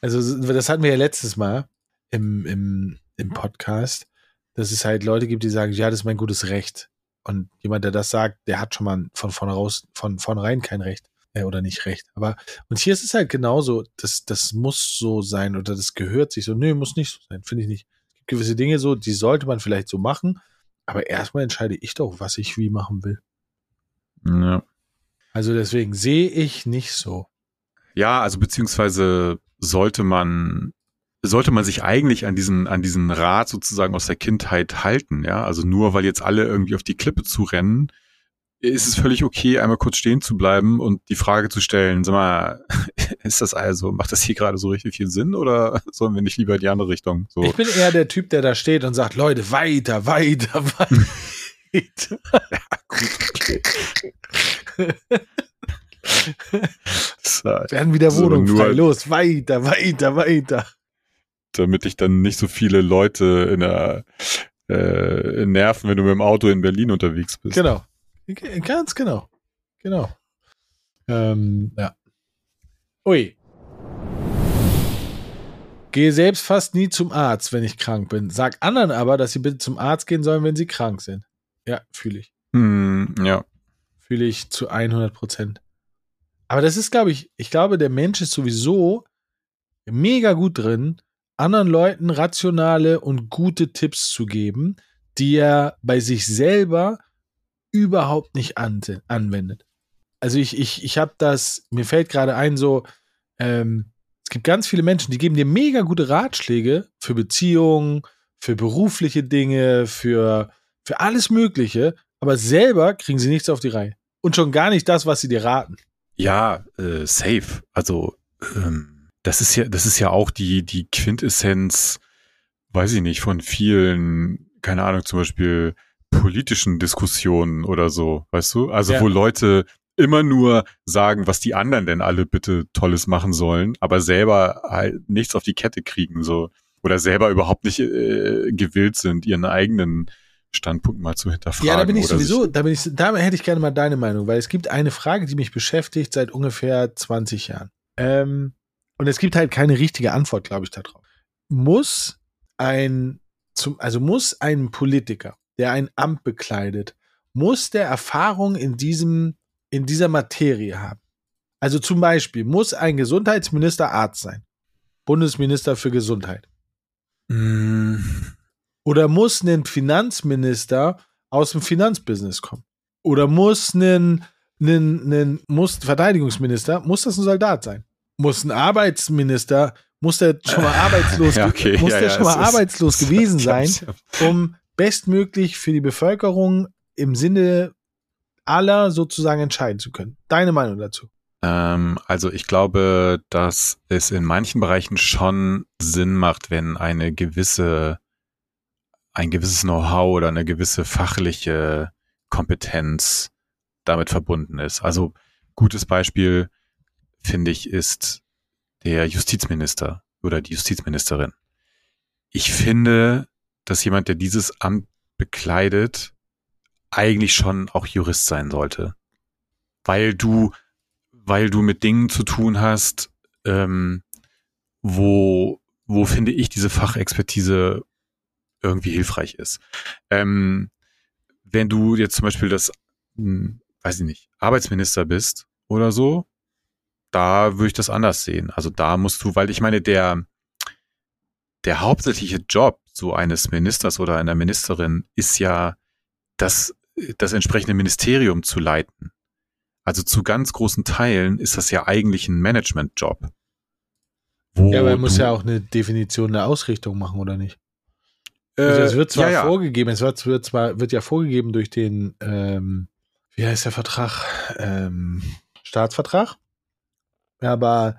Also, das hatten wir ja letztes Mal im, im, im Podcast dass es halt Leute gibt, die sagen, ja, das ist mein gutes Recht. Und jemand, der das sagt, der hat schon mal von vornherein, von vornherein kein Recht. Äh, oder nicht recht. Aber, und hier ist es halt genauso, das, das muss so sein oder das gehört sich so. Nö, muss nicht so sein, finde ich nicht. Es gibt gewisse Dinge so, die sollte man vielleicht so machen, aber erstmal entscheide ich doch, was ich wie machen will. Ja. Also deswegen sehe ich nicht so. Ja, also beziehungsweise sollte man sollte man sich eigentlich an diesen, an diesen Rat sozusagen aus der Kindheit halten, ja. Also nur weil jetzt alle irgendwie auf die Klippe zu rennen, ist es völlig okay, einmal kurz stehen zu bleiben und die Frage zu stellen, sag mal, ist das also, macht das hier gerade so richtig viel Sinn oder sollen wir nicht lieber in die andere Richtung? So. Ich bin eher der Typ, der da steht und sagt, Leute, weiter, weiter, weiter. ja, gut, okay. Werden wieder Wohnung so, frei. Los, weiter, weiter, weiter damit dich dann nicht so viele Leute in der äh, nerven, wenn du mit dem Auto in Berlin unterwegs bist. Genau. Ganz genau. Genau. Ähm, ja. Ui. Gehe selbst fast nie zum Arzt, wenn ich krank bin. Sag anderen aber, dass sie bitte zum Arzt gehen sollen, wenn sie krank sind. Ja, fühle ich. Hm, ja. Fühle ich zu 100 Prozent. Aber das ist, glaube ich, ich glaube, der Mensch ist sowieso mega gut drin, anderen Leuten rationale und gute Tipps zu geben, die er bei sich selber überhaupt nicht an, anwendet. Also ich, ich, ich habe das, mir fällt gerade ein, so, ähm, es gibt ganz viele Menschen, die geben dir mega gute Ratschläge für Beziehungen, für berufliche Dinge, für, für alles Mögliche, aber selber kriegen sie nichts auf die Reihe. Und schon gar nicht das, was sie dir raten. Ja, äh, safe. Also, ähm, das ist ja, das ist ja auch die, die Quintessenz, weiß ich nicht, von vielen, keine Ahnung, zum Beispiel politischen Diskussionen oder so, weißt du? Also, ja. wo Leute immer nur sagen, was die anderen denn alle bitte Tolles machen sollen, aber selber halt nichts auf die Kette kriegen, so. Oder selber überhaupt nicht äh, gewillt sind, ihren eigenen Standpunkt mal zu hinterfragen. Ja, da bin ich sowieso, da bin ich, da hätte ich gerne mal deine Meinung, weil es gibt eine Frage, die mich beschäftigt seit ungefähr 20 Jahren. Ähm, und es gibt halt keine richtige Antwort, glaube ich, darauf. Muss ein, zum, also muss ein Politiker, der ein Amt bekleidet, muss der Erfahrung in diesem, in dieser Materie haben? Also zum Beispiel, muss ein Gesundheitsminister Arzt sein? Bundesminister für Gesundheit? Mm. Oder muss ein Finanzminister aus dem Finanzbusiness kommen? Oder muss ein, ein, ein muss Verteidigungsminister, muss das ein Soldat sein? Muss ein Arbeitsminister, muss der schon mal arbeitslos, ja, okay. muss ja, der ja, schon mal arbeitslos ist, gewesen sein, um bestmöglich für die Bevölkerung im Sinne aller sozusagen entscheiden zu können. Deine Meinung dazu? Ähm, also ich glaube, dass es in manchen Bereichen schon Sinn macht, wenn eine gewisse ein gewisses Know-how oder eine gewisse fachliche Kompetenz damit verbunden ist. Also gutes Beispiel, finde ich, ist der Justizminister oder die Justizministerin. Ich finde, dass jemand, der dieses Amt bekleidet, eigentlich schon auch Jurist sein sollte. Weil du, weil du mit Dingen zu tun hast, ähm, wo, wo finde ich diese Fachexpertise irgendwie hilfreich ist. Ähm, wenn du jetzt zum Beispiel das, hm, weiß ich nicht, Arbeitsminister bist oder so, da würde ich das anders sehen. Also da musst du, weil ich meine, der, der hauptsächliche Job so eines Ministers oder einer Ministerin ist ja, das, das entsprechende Ministerium zu leiten. Also zu ganz großen Teilen ist das ja eigentlich ein Management-Job. Ja, aber er muss ja auch eine Definition der Ausrichtung machen, oder nicht? Also es wird zwar ja, ja. vorgegeben, es wird, wird, zwar, wird ja vorgegeben durch den, ähm, wie heißt der Vertrag? Ähm, Staatsvertrag. Aber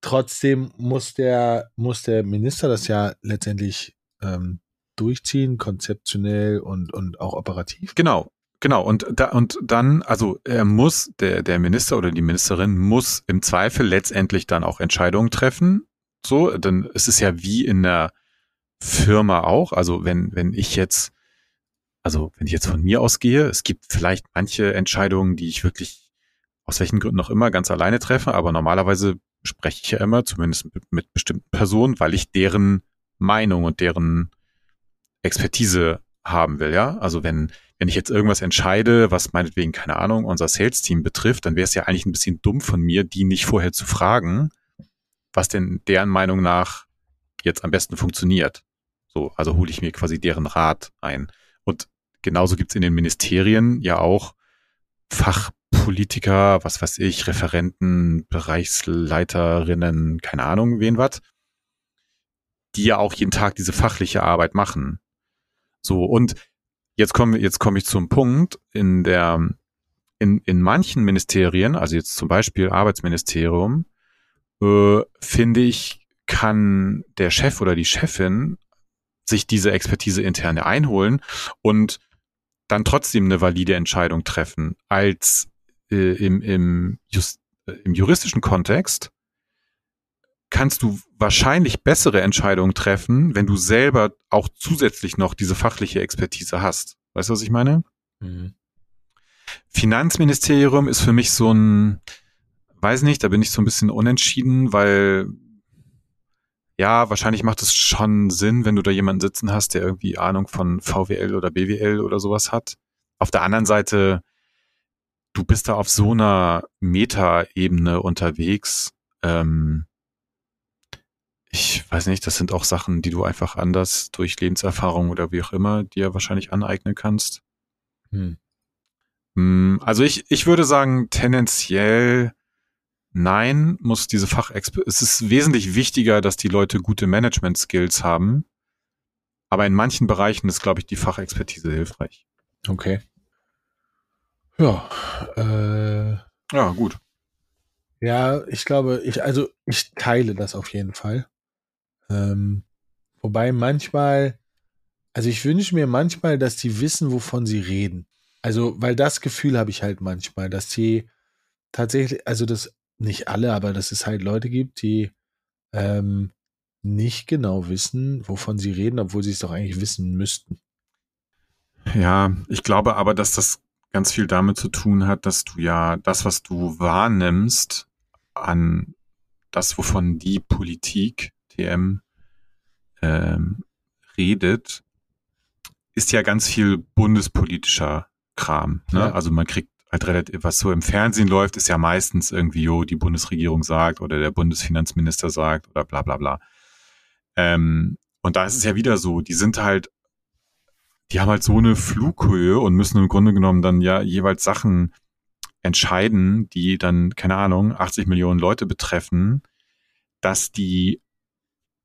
trotzdem muss der, muss der Minister das ja letztendlich ähm, durchziehen, konzeptionell und, und auch operativ. Genau, genau. Und da, und dann, also er muss, der, der Minister oder die Ministerin muss im Zweifel letztendlich dann auch Entscheidungen treffen. So, denn es ist ja wie in der Firma auch. Also wenn, wenn ich jetzt, also wenn ich jetzt von mir ausgehe, es gibt vielleicht manche Entscheidungen, die ich wirklich aus welchen Gründen auch immer ganz alleine treffe, aber normalerweise spreche ich ja immer, zumindest mit, mit bestimmten Personen, weil ich deren Meinung und deren Expertise haben will, ja. Also wenn, wenn ich jetzt irgendwas entscheide, was meinetwegen, keine Ahnung, unser Sales-Team betrifft, dann wäre es ja eigentlich ein bisschen dumm von mir, die nicht vorher zu fragen, was denn deren Meinung nach jetzt am besten funktioniert. So, also hole ich mir quasi deren Rat ein. Und genauso gibt's in den Ministerien ja auch Fachpolitiker, was weiß ich, Referenten, Bereichsleiterinnen, keine Ahnung, wen was, die ja auch jeden Tag diese fachliche Arbeit machen. So, und jetzt komme jetzt komme ich zum Punkt, in der, in, in manchen Ministerien, also jetzt zum Beispiel Arbeitsministerium, äh, finde ich, kann der Chef oder die Chefin sich diese Expertise interne einholen und dann trotzdem eine valide Entscheidung treffen. Als äh, im, im, just, äh, im juristischen Kontext kannst du wahrscheinlich bessere Entscheidungen treffen, wenn du selber auch zusätzlich noch diese fachliche Expertise hast. Weißt du, was ich meine? Mhm. Finanzministerium ist für mich so ein, weiß nicht, da bin ich so ein bisschen unentschieden, weil ja, wahrscheinlich macht es schon Sinn, wenn du da jemanden sitzen hast, der irgendwie Ahnung von VWL oder BWL oder sowas hat. Auf der anderen Seite, du bist da auf so einer Meta-Ebene unterwegs. Ähm, ich weiß nicht, das sind auch Sachen, die du einfach anders durch Lebenserfahrung oder wie auch immer dir wahrscheinlich aneignen kannst. Hm. hm also ich, ich würde sagen, tendenziell Nein, muss diese Fachexper es ist wesentlich wichtiger, dass die Leute gute Management-Skills haben. Aber in manchen Bereichen ist, glaube ich, die Fachexpertise hilfreich. Okay. Ja, äh, Ja, gut. ja, ich glaube, ich, also ich teile das auf jeden Fall. Ähm, wobei manchmal, also ich wünsche mir manchmal, dass die wissen, wovon sie reden. Also, weil das Gefühl habe ich halt manchmal, dass die tatsächlich, also das nicht alle, aber dass es halt Leute gibt, die ähm, nicht genau wissen, wovon sie reden, obwohl sie es doch eigentlich wissen müssten. Ja, ich glaube aber, dass das ganz viel damit zu tun hat, dass du ja das, was du wahrnimmst, an das, wovon die Politik, TM, ähm, redet, ist ja ganz viel bundespolitischer Kram. Ne? Ja. Also man kriegt halt relativ, was so im Fernsehen läuft, ist ja meistens irgendwie, jo, die Bundesregierung sagt oder der Bundesfinanzminister sagt oder bla bla bla. Ähm, und da ist es ja wieder so, die sind halt die haben halt so eine Flughöhe und müssen im Grunde genommen dann ja jeweils Sachen entscheiden, die dann, keine Ahnung, 80 Millionen Leute betreffen, dass die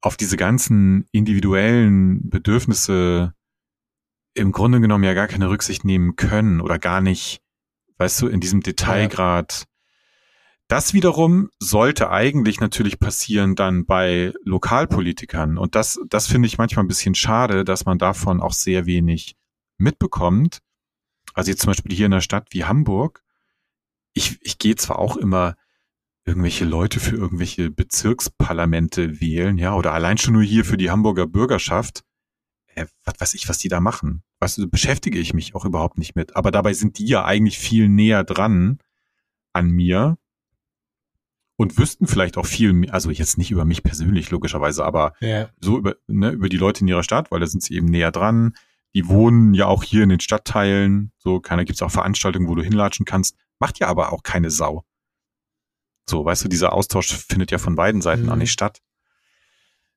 auf diese ganzen individuellen Bedürfnisse im Grunde genommen ja gar keine Rücksicht nehmen können oder gar nicht, weißt du, in diesem Detailgrad. Das wiederum sollte eigentlich natürlich passieren dann bei Lokalpolitikern. Und das, das finde ich manchmal ein bisschen schade, dass man davon auch sehr wenig mitbekommt. Also jetzt zum Beispiel hier in einer Stadt wie Hamburg. Ich, ich gehe zwar auch immer irgendwelche Leute für irgendwelche Bezirksparlamente wählen, ja, oder allein schon nur hier für die Hamburger Bürgerschaft. Äh, was weiß ich, was die da machen. Weißt du, beschäftige ich mich auch überhaupt nicht mit. Aber dabei sind die ja eigentlich viel näher dran an mir und wüssten vielleicht auch viel mehr, also jetzt nicht über mich persönlich logischerweise, aber Ja. so über, ne, über die Leute in ihrer Stadt, weil da sind sie eben näher dran. Die wohnen ja auch hier in den Stadtteilen. So, keiner gibt's auch Veranstaltungen, wo du hinlatschen kannst. Macht ja aber auch keine Sau. So, weißt du, dieser Austausch findet ja von beiden Seiten Mhm. auch nicht statt.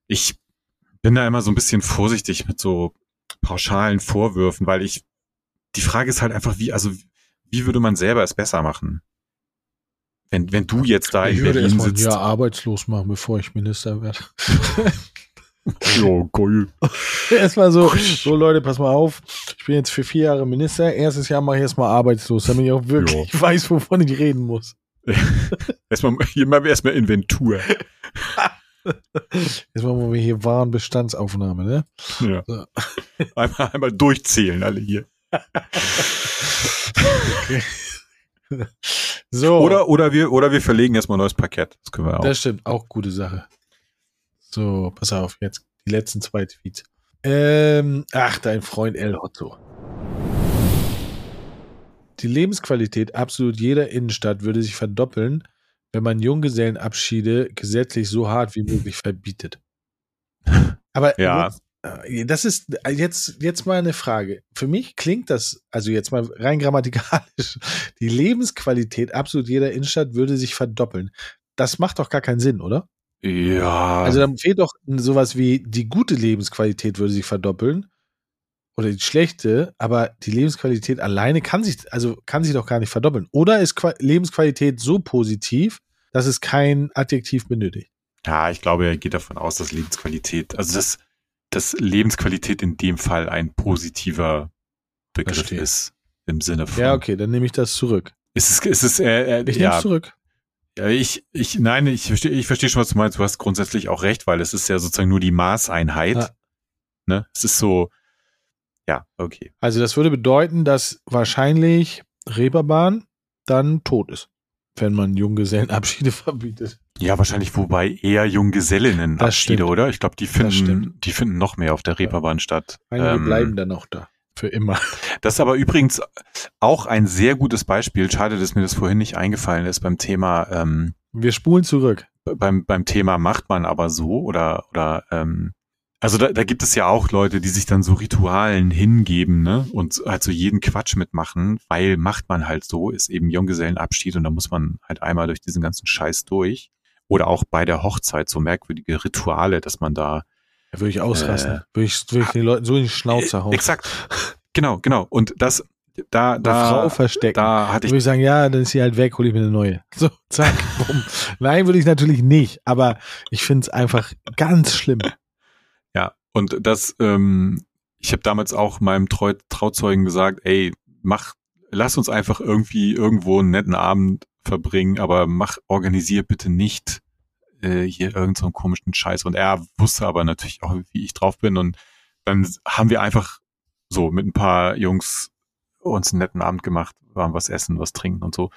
Ich bin da immer so ein bisschen vorsichtig mit so pauschalen Vorwürfen, weil ich, die Frage ist halt einfach, wie, also, wie würde man selber es besser machen? Wenn, wenn du jetzt da Ich in würde Berlin erstmal ein sitzt. Jahr arbeitslos machen, bevor ich Minister werde. Ja, geil. erstmal so, so Leute, pass mal auf. Ich bin jetzt für vier Jahre Minister. Erstes Jahr mache ich erstmal arbeitslos, damit ich auch wirklich weiß, wovon ich reden muss. Erstmal, hier machen wir erstmal Inventur. Jetzt machen wir hier Warenbestandsaufnahme, ne? Ja. So. Einmal, einmal durchzählen alle hier. So. Oder, oder wir, oder wir verlegen erstmal ein neues Parkett. Das können wir auch. Das stimmt, auch gute Sache. So, pass auf, jetzt die letzten zwei Tweets. Ähm, ach, dein Freund El Hotzo. Die Lebensqualität absolut jeder Innenstadt würde sich verdoppeln, wenn man Junggesellenabschiede gesetzlich so hart wie möglich verbietet. Aber Ja. jetzt, äh, das ist äh, jetzt, jetzt mal eine Frage. Für mich klingt das, also jetzt mal rein grammatikalisch, die Lebensqualität absolut jeder Innenstadt würde sich verdoppeln. Das macht doch gar keinen Sinn, oder? ja. Also dann fehlt doch sowas wie die gute Lebensqualität würde sich verdoppeln oder die schlechte, aber die Lebensqualität alleine kann sich, also kann sich doch gar nicht verdoppeln. Oder ist Qua Lebensqualität so positiv, dass es kein Adjektiv benötigt? ja, ich glaube, er geht davon aus, dass Lebensqualität, also dass, dass Lebensqualität in dem Fall ein positiver Begriff Verstehe. ist. Im Sinne von. Ja, okay, dann nehme ich das zurück. Ist es, ist es, äh, äh, Ich nehme ja, es zurück. Ja, ich, ich, nein, ich verstehe, ich verstehe schon, was du meinst. Du hast grundsätzlich auch recht, weil es ist ja sozusagen nur die Maßeinheit. Ja. Ne? Es ist so, ja, okay. Also das würde bedeuten, dass wahrscheinlich Reeperbahn dann tot ist, wenn man Junggesellenabschiede verbietet. Ja, wahrscheinlich, wobei eher Junggesellinnen Das Abschiede, stimmt. oder? Ich glaube, die finden, die finden noch mehr auf der Reeperbahn statt. Einige Ähm, bleiben dann auch da. Für immer. Das ist aber übrigens auch ein sehr gutes Beispiel. Schade, dass mir das vorhin nicht eingefallen ist beim Thema, ähm, Wir spulen zurück. beim, beim Thema macht man aber so oder, oder, ähm, also da, da gibt es ja auch Leute, die sich dann so Ritualen hingeben, ne, und halt so jeden Quatsch mitmachen, weil macht man halt so, ist eben Junggesellenabschied und da muss man halt einmal durch diesen ganzen Scheiß durch. Oder auch bei der Hochzeit so merkwürdige Rituale, dass man da Da würde ich ausrasten. Äh, würde, ich, würde ich den Leuten so in die Schnauze hauen. Äh, Exakt. Genau, genau. Und das, da, da, Frau verstecken. da hatte ich würde ich sagen, ja, dann ist sie halt weg, hole ich mir eine neue. So, zack, bumm. Nein, würde ich natürlich nicht, aber ich finde es einfach ganz schlimm. Und das, ähm, ich habe damals auch meinem Treu Trauzeugen gesagt, ey, mach lass uns einfach irgendwie irgendwo einen netten Abend verbringen, aber mach, organisier bitte nicht äh, hier irgendeinen so komischen Scheiß. Und er wusste aber natürlich auch, wie ich drauf bin. Und dann haben wir einfach so mit ein paar Jungs uns einen netten Abend gemacht, waren was essen, was trinken und so.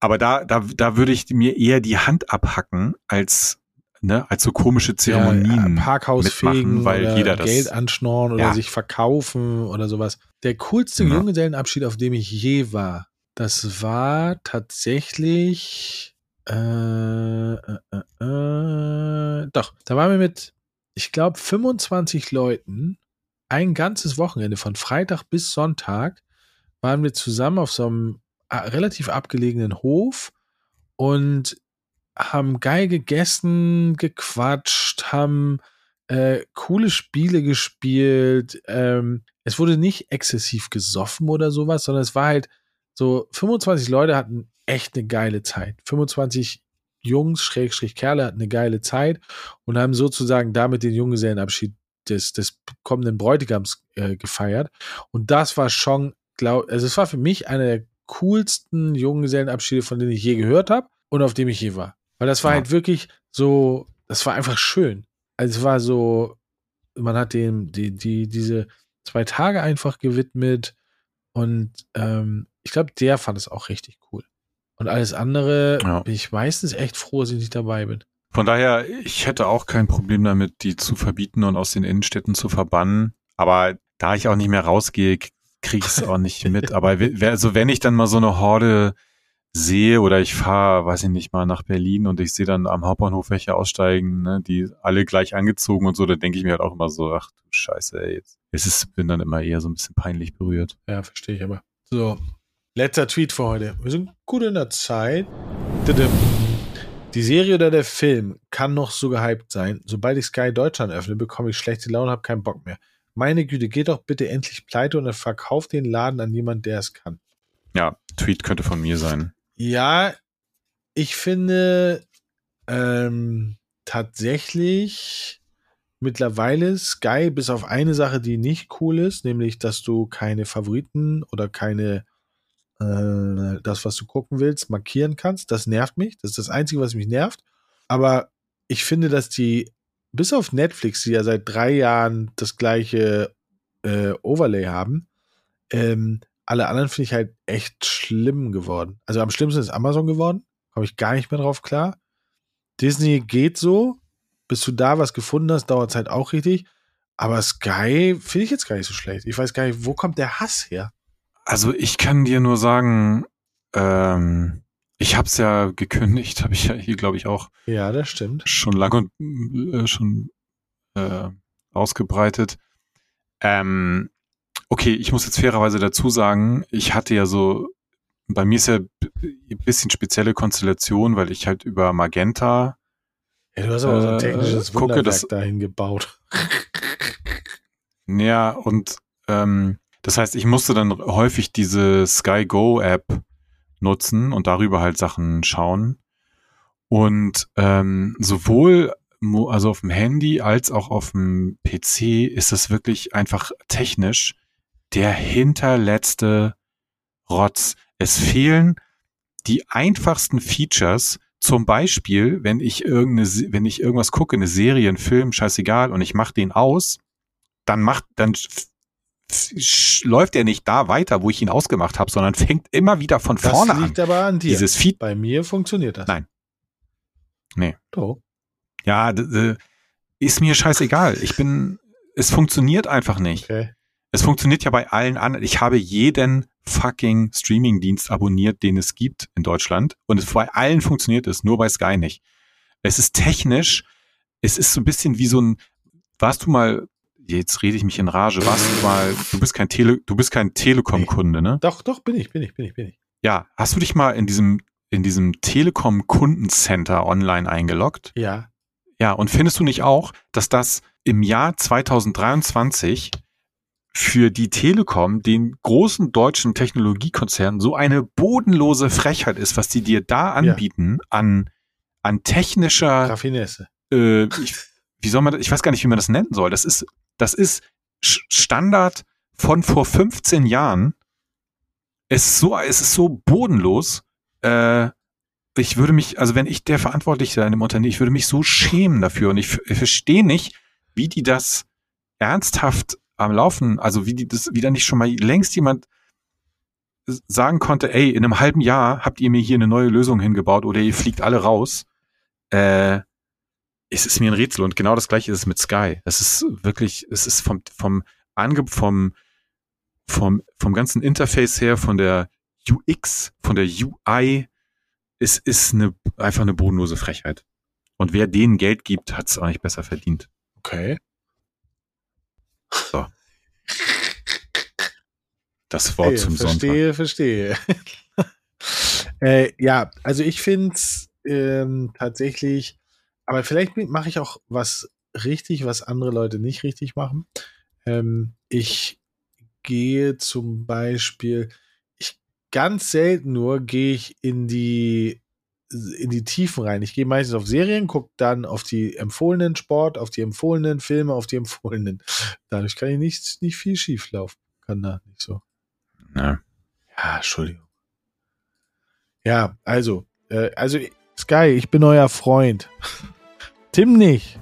Aber da, da, da würde ich mir eher die Hand abhacken, als ne, als so komische Zeremonien ja, Parkhaus fegen weil oder jeder das Geld anschnorren oder Ja. sich verkaufen oder sowas. Der coolste Ja. Junggesellenabschied, auf dem ich je war, das war tatsächlich äh, äh, äh, äh, doch, da waren wir mit, ich glaube, 25 Leuten ein ganzes Wochenende von Freitag bis Sonntag waren wir zusammen auf so einem relativ abgelegenen Hof und haben geil gegessen, gequatscht, haben äh, coole Spiele gespielt. Ähm, es wurde nicht exzessiv gesoffen oder sowas, sondern es war halt so, 25 Leute hatten echt eine geile Zeit. 25 Jungs, Schrägstrich Kerle hatten eine geile Zeit und haben sozusagen damit den Junggesellenabschied des, des kommenden Bräutigams äh, gefeiert. Und das war schon, glaub, also es war für mich einer der coolsten Junggesellenabschiede, von denen ich je gehört habe und auf dem ich je war. Weil das war Ja. halt wirklich so, das war einfach schön. Also es war so, man hat dem, die, die, diese zwei Tage einfach gewidmet und ähm, ich glaube, der fand es auch richtig cool. Und alles andere Ja. bin ich meistens echt froh, dass ich nicht dabei bin. Von daher, ich hätte auch kein Problem damit, die zu verbieten und aus den Innenstädten zu verbannen. Aber da ich auch nicht mehr rausgehe, kriege ich es auch nicht mit. Aber also wenn ich dann mal so eine Horde sehe oder ich fahre, weiß ich nicht, mal nach Berlin und ich sehe dann am Hauptbahnhof welche aussteigen, ne, die alle gleich angezogen und so, dann denke ich mir halt auch immer so, ach du Scheiße, ey, jetzt, es ist, bin dann immer eher so ein bisschen peinlich berührt. Ja, verstehe ich aber. So, letzter Tweet für heute. Wir sind gut in der Zeit. Die Serie oder der Film kann noch so gehypt sein. Sobald ich Sky Deutschland öffne, bekomme ich schlechte Laune und habe keinen Bock mehr. Meine Güte, geht doch bitte endlich pleite und verkauft den Laden an jemand, der es kann. Ja, Tweet könnte von mir sein. Ja, ich finde ähm, tatsächlich mittlerweile Sky, bis auf eine Sache, die nicht cool ist, nämlich, dass du keine Favoriten oder keine äh, das, was du gucken willst, markieren kannst. Das nervt mich. Das ist das Einzige, was mich nervt. Aber ich finde, dass die, bis auf Netflix, die ja seit drei Jahren das gleiche äh, Overlay haben, ähm, alle anderen finde ich halt echt schlimm geworden. Also am schlimmsten ist Amazon geworden. Komme ich gar nicht mehr drauf klar. Disney geht so. Bis du da was gefunden hast, dauert es halt auch richtig. Aber Sky finde ich jetzt gar nicht so schlecht. Ich weiß gar nicht, wo kommt der Hass her? Also ich kann dir nur sagen, ähm, ich habe es ja gekündigt, habe ich ja hier, glaube ich, auch Ja, das stimmt. schon lange und äh, schon äh, ausgebreitet. Ähm, okay, ich muss jetzt fairerweise dazu sagen, ich hatte ja so, bei mir ist ja ein bisschen spezielle Konstellation, weil ich halt über Magenta, Ja, du hast aber so ein Äh, technisches gucke, Wunderwerk das- dahin gebaut. ja, und ähm, das heißt, ich musste dann häufig diese Sky Go App nutzen und darüber halt Sachen schauen. Und ähm, sowohl also auf dem Handy als auch auf dem PC ist das wirklich einfach technisch der hinterletzte Rotz. Es fehlen die einfachsten Features. Zum Beispiel, wenn ich irgendeine, wenn ich irgendwas gucke, eine Serie, einen Film, scheißegal, und ich mache den aus, dann macht, dann läuft er nicht da weiter, wo ich ihn ausgemacht habe, sondern fängt immer wieder von Das vorne liegt an. aber an dir. Dieses Feed, Bei mir funktioniert das. Nein. Nee. Doch. ja, ist mir scheißegal. Ich bin, es funktioniert einfach nicht. Okay. Es funktioniert ja bei allen anderen. Ich habe jeden fucking Streaming-Dienst abonniert, den es gibt in Deutschland. Und es bei allen funktioniert es, nur bei Sky nicht. Es ist technisch, es ist so ein bisschen wie so ein, warst du mal, jetzt rede ich mich in Rage, warst du mal, du bist kein Tele, du bist kein Telekom-Kunde, ne? Doch, doch, bin ich, bin ich, bin ich, bin ich. Ja, hast du dich mal in diesem, in diesem Telekom-Kundencenter online eingeloggt? Ja. Ja, und findest du nicht auch, dass das im Jahr 2023 für die Telekom, den großen deutschen Technologiekonzern, so eine bodenlose Frechheit ist, was die dir da anbieten an, an technischer, Raffinesse. äh, ich, wie soll man das, ich weiß gar nicht, wie man das nennen soll. Das ist, das ist Standard von vor 15 Jahren es ist so, es ist so bodenlos. Äh, ich würde mich, also wenn ich der Verantwortliche in einem Unternehmen, ich würde mich so schämen dafür und ich, ich verstehe nicht, wie die das ernsthaft am Laufen, also wie die das wieder nicht schon mal längst jemand sagen konnte, ey, in einem halben Jahr habt ihr mir hier eine neue Lösung hingebaut oder ihr fliegt alle raus. Äh, es ist mir ein Rätsel und genau das gleiche ist es mit Sky. Es ist wirklich, es ist vom, vom Angeb, vom, vom, vom ganzen Interface her, von der UX, von der UI, es ist eine, einfach eine bodenlose Frechheit. Und wer denen Geld gibt, hat es eigentlich besser verdient. Okay. So. Das Wort hey, zum verstehe, Sonntag. Verstehe, verstehe. äh, ja, also ich finde es ähm, tatsächlich, aber vielleicht mache ich auch was richtig, was andere Leute nicht richtig machen. Ähm, ich gehe zum Beispiel, ich ganz selten nur gehe ich in die in die Tiefen rein. Ich gehe meistens auf Serien, gucke dann auf die empfohlenen Sport, auf die empfohlenen Filme, auf die empfohlenen. Dadurch kann ich nicht, nicht viel schief laufen. Kann da nicht so. Ja, ja Entschuldigung. Ja, also, äh, also Sky, ich bin euer Freund. Tim nicht.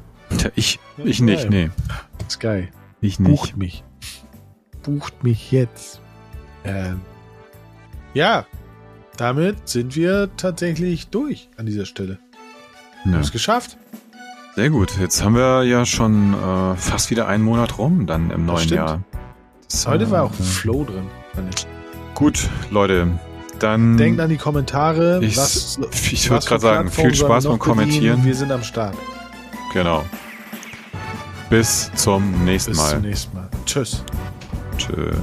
Ich, ich nicht, nee. Sky. Ich nicht. Bucht mich. Bucht mich jetzt. Ähm, ja, damit sind wir tatsächlich durch an dieser Stelle. Ja. Wir haben es geschafft. Sehr gut. Jetzt haben wir ja schon äh, fast wieder einen Monat rum, dann im neuen Jahr. Das, Heute äh, war auch ein Flow drin. Gut, Leute. Dann. Denkt an die Kommentare. Ich, was, ich würde gerade sagen, viel Spaß beim Kommentieren. Wir sind am Start. Genau. Bis zum nächsten Bis Mal. Bis zum nächsten Mal. Tschüss. Tschüss.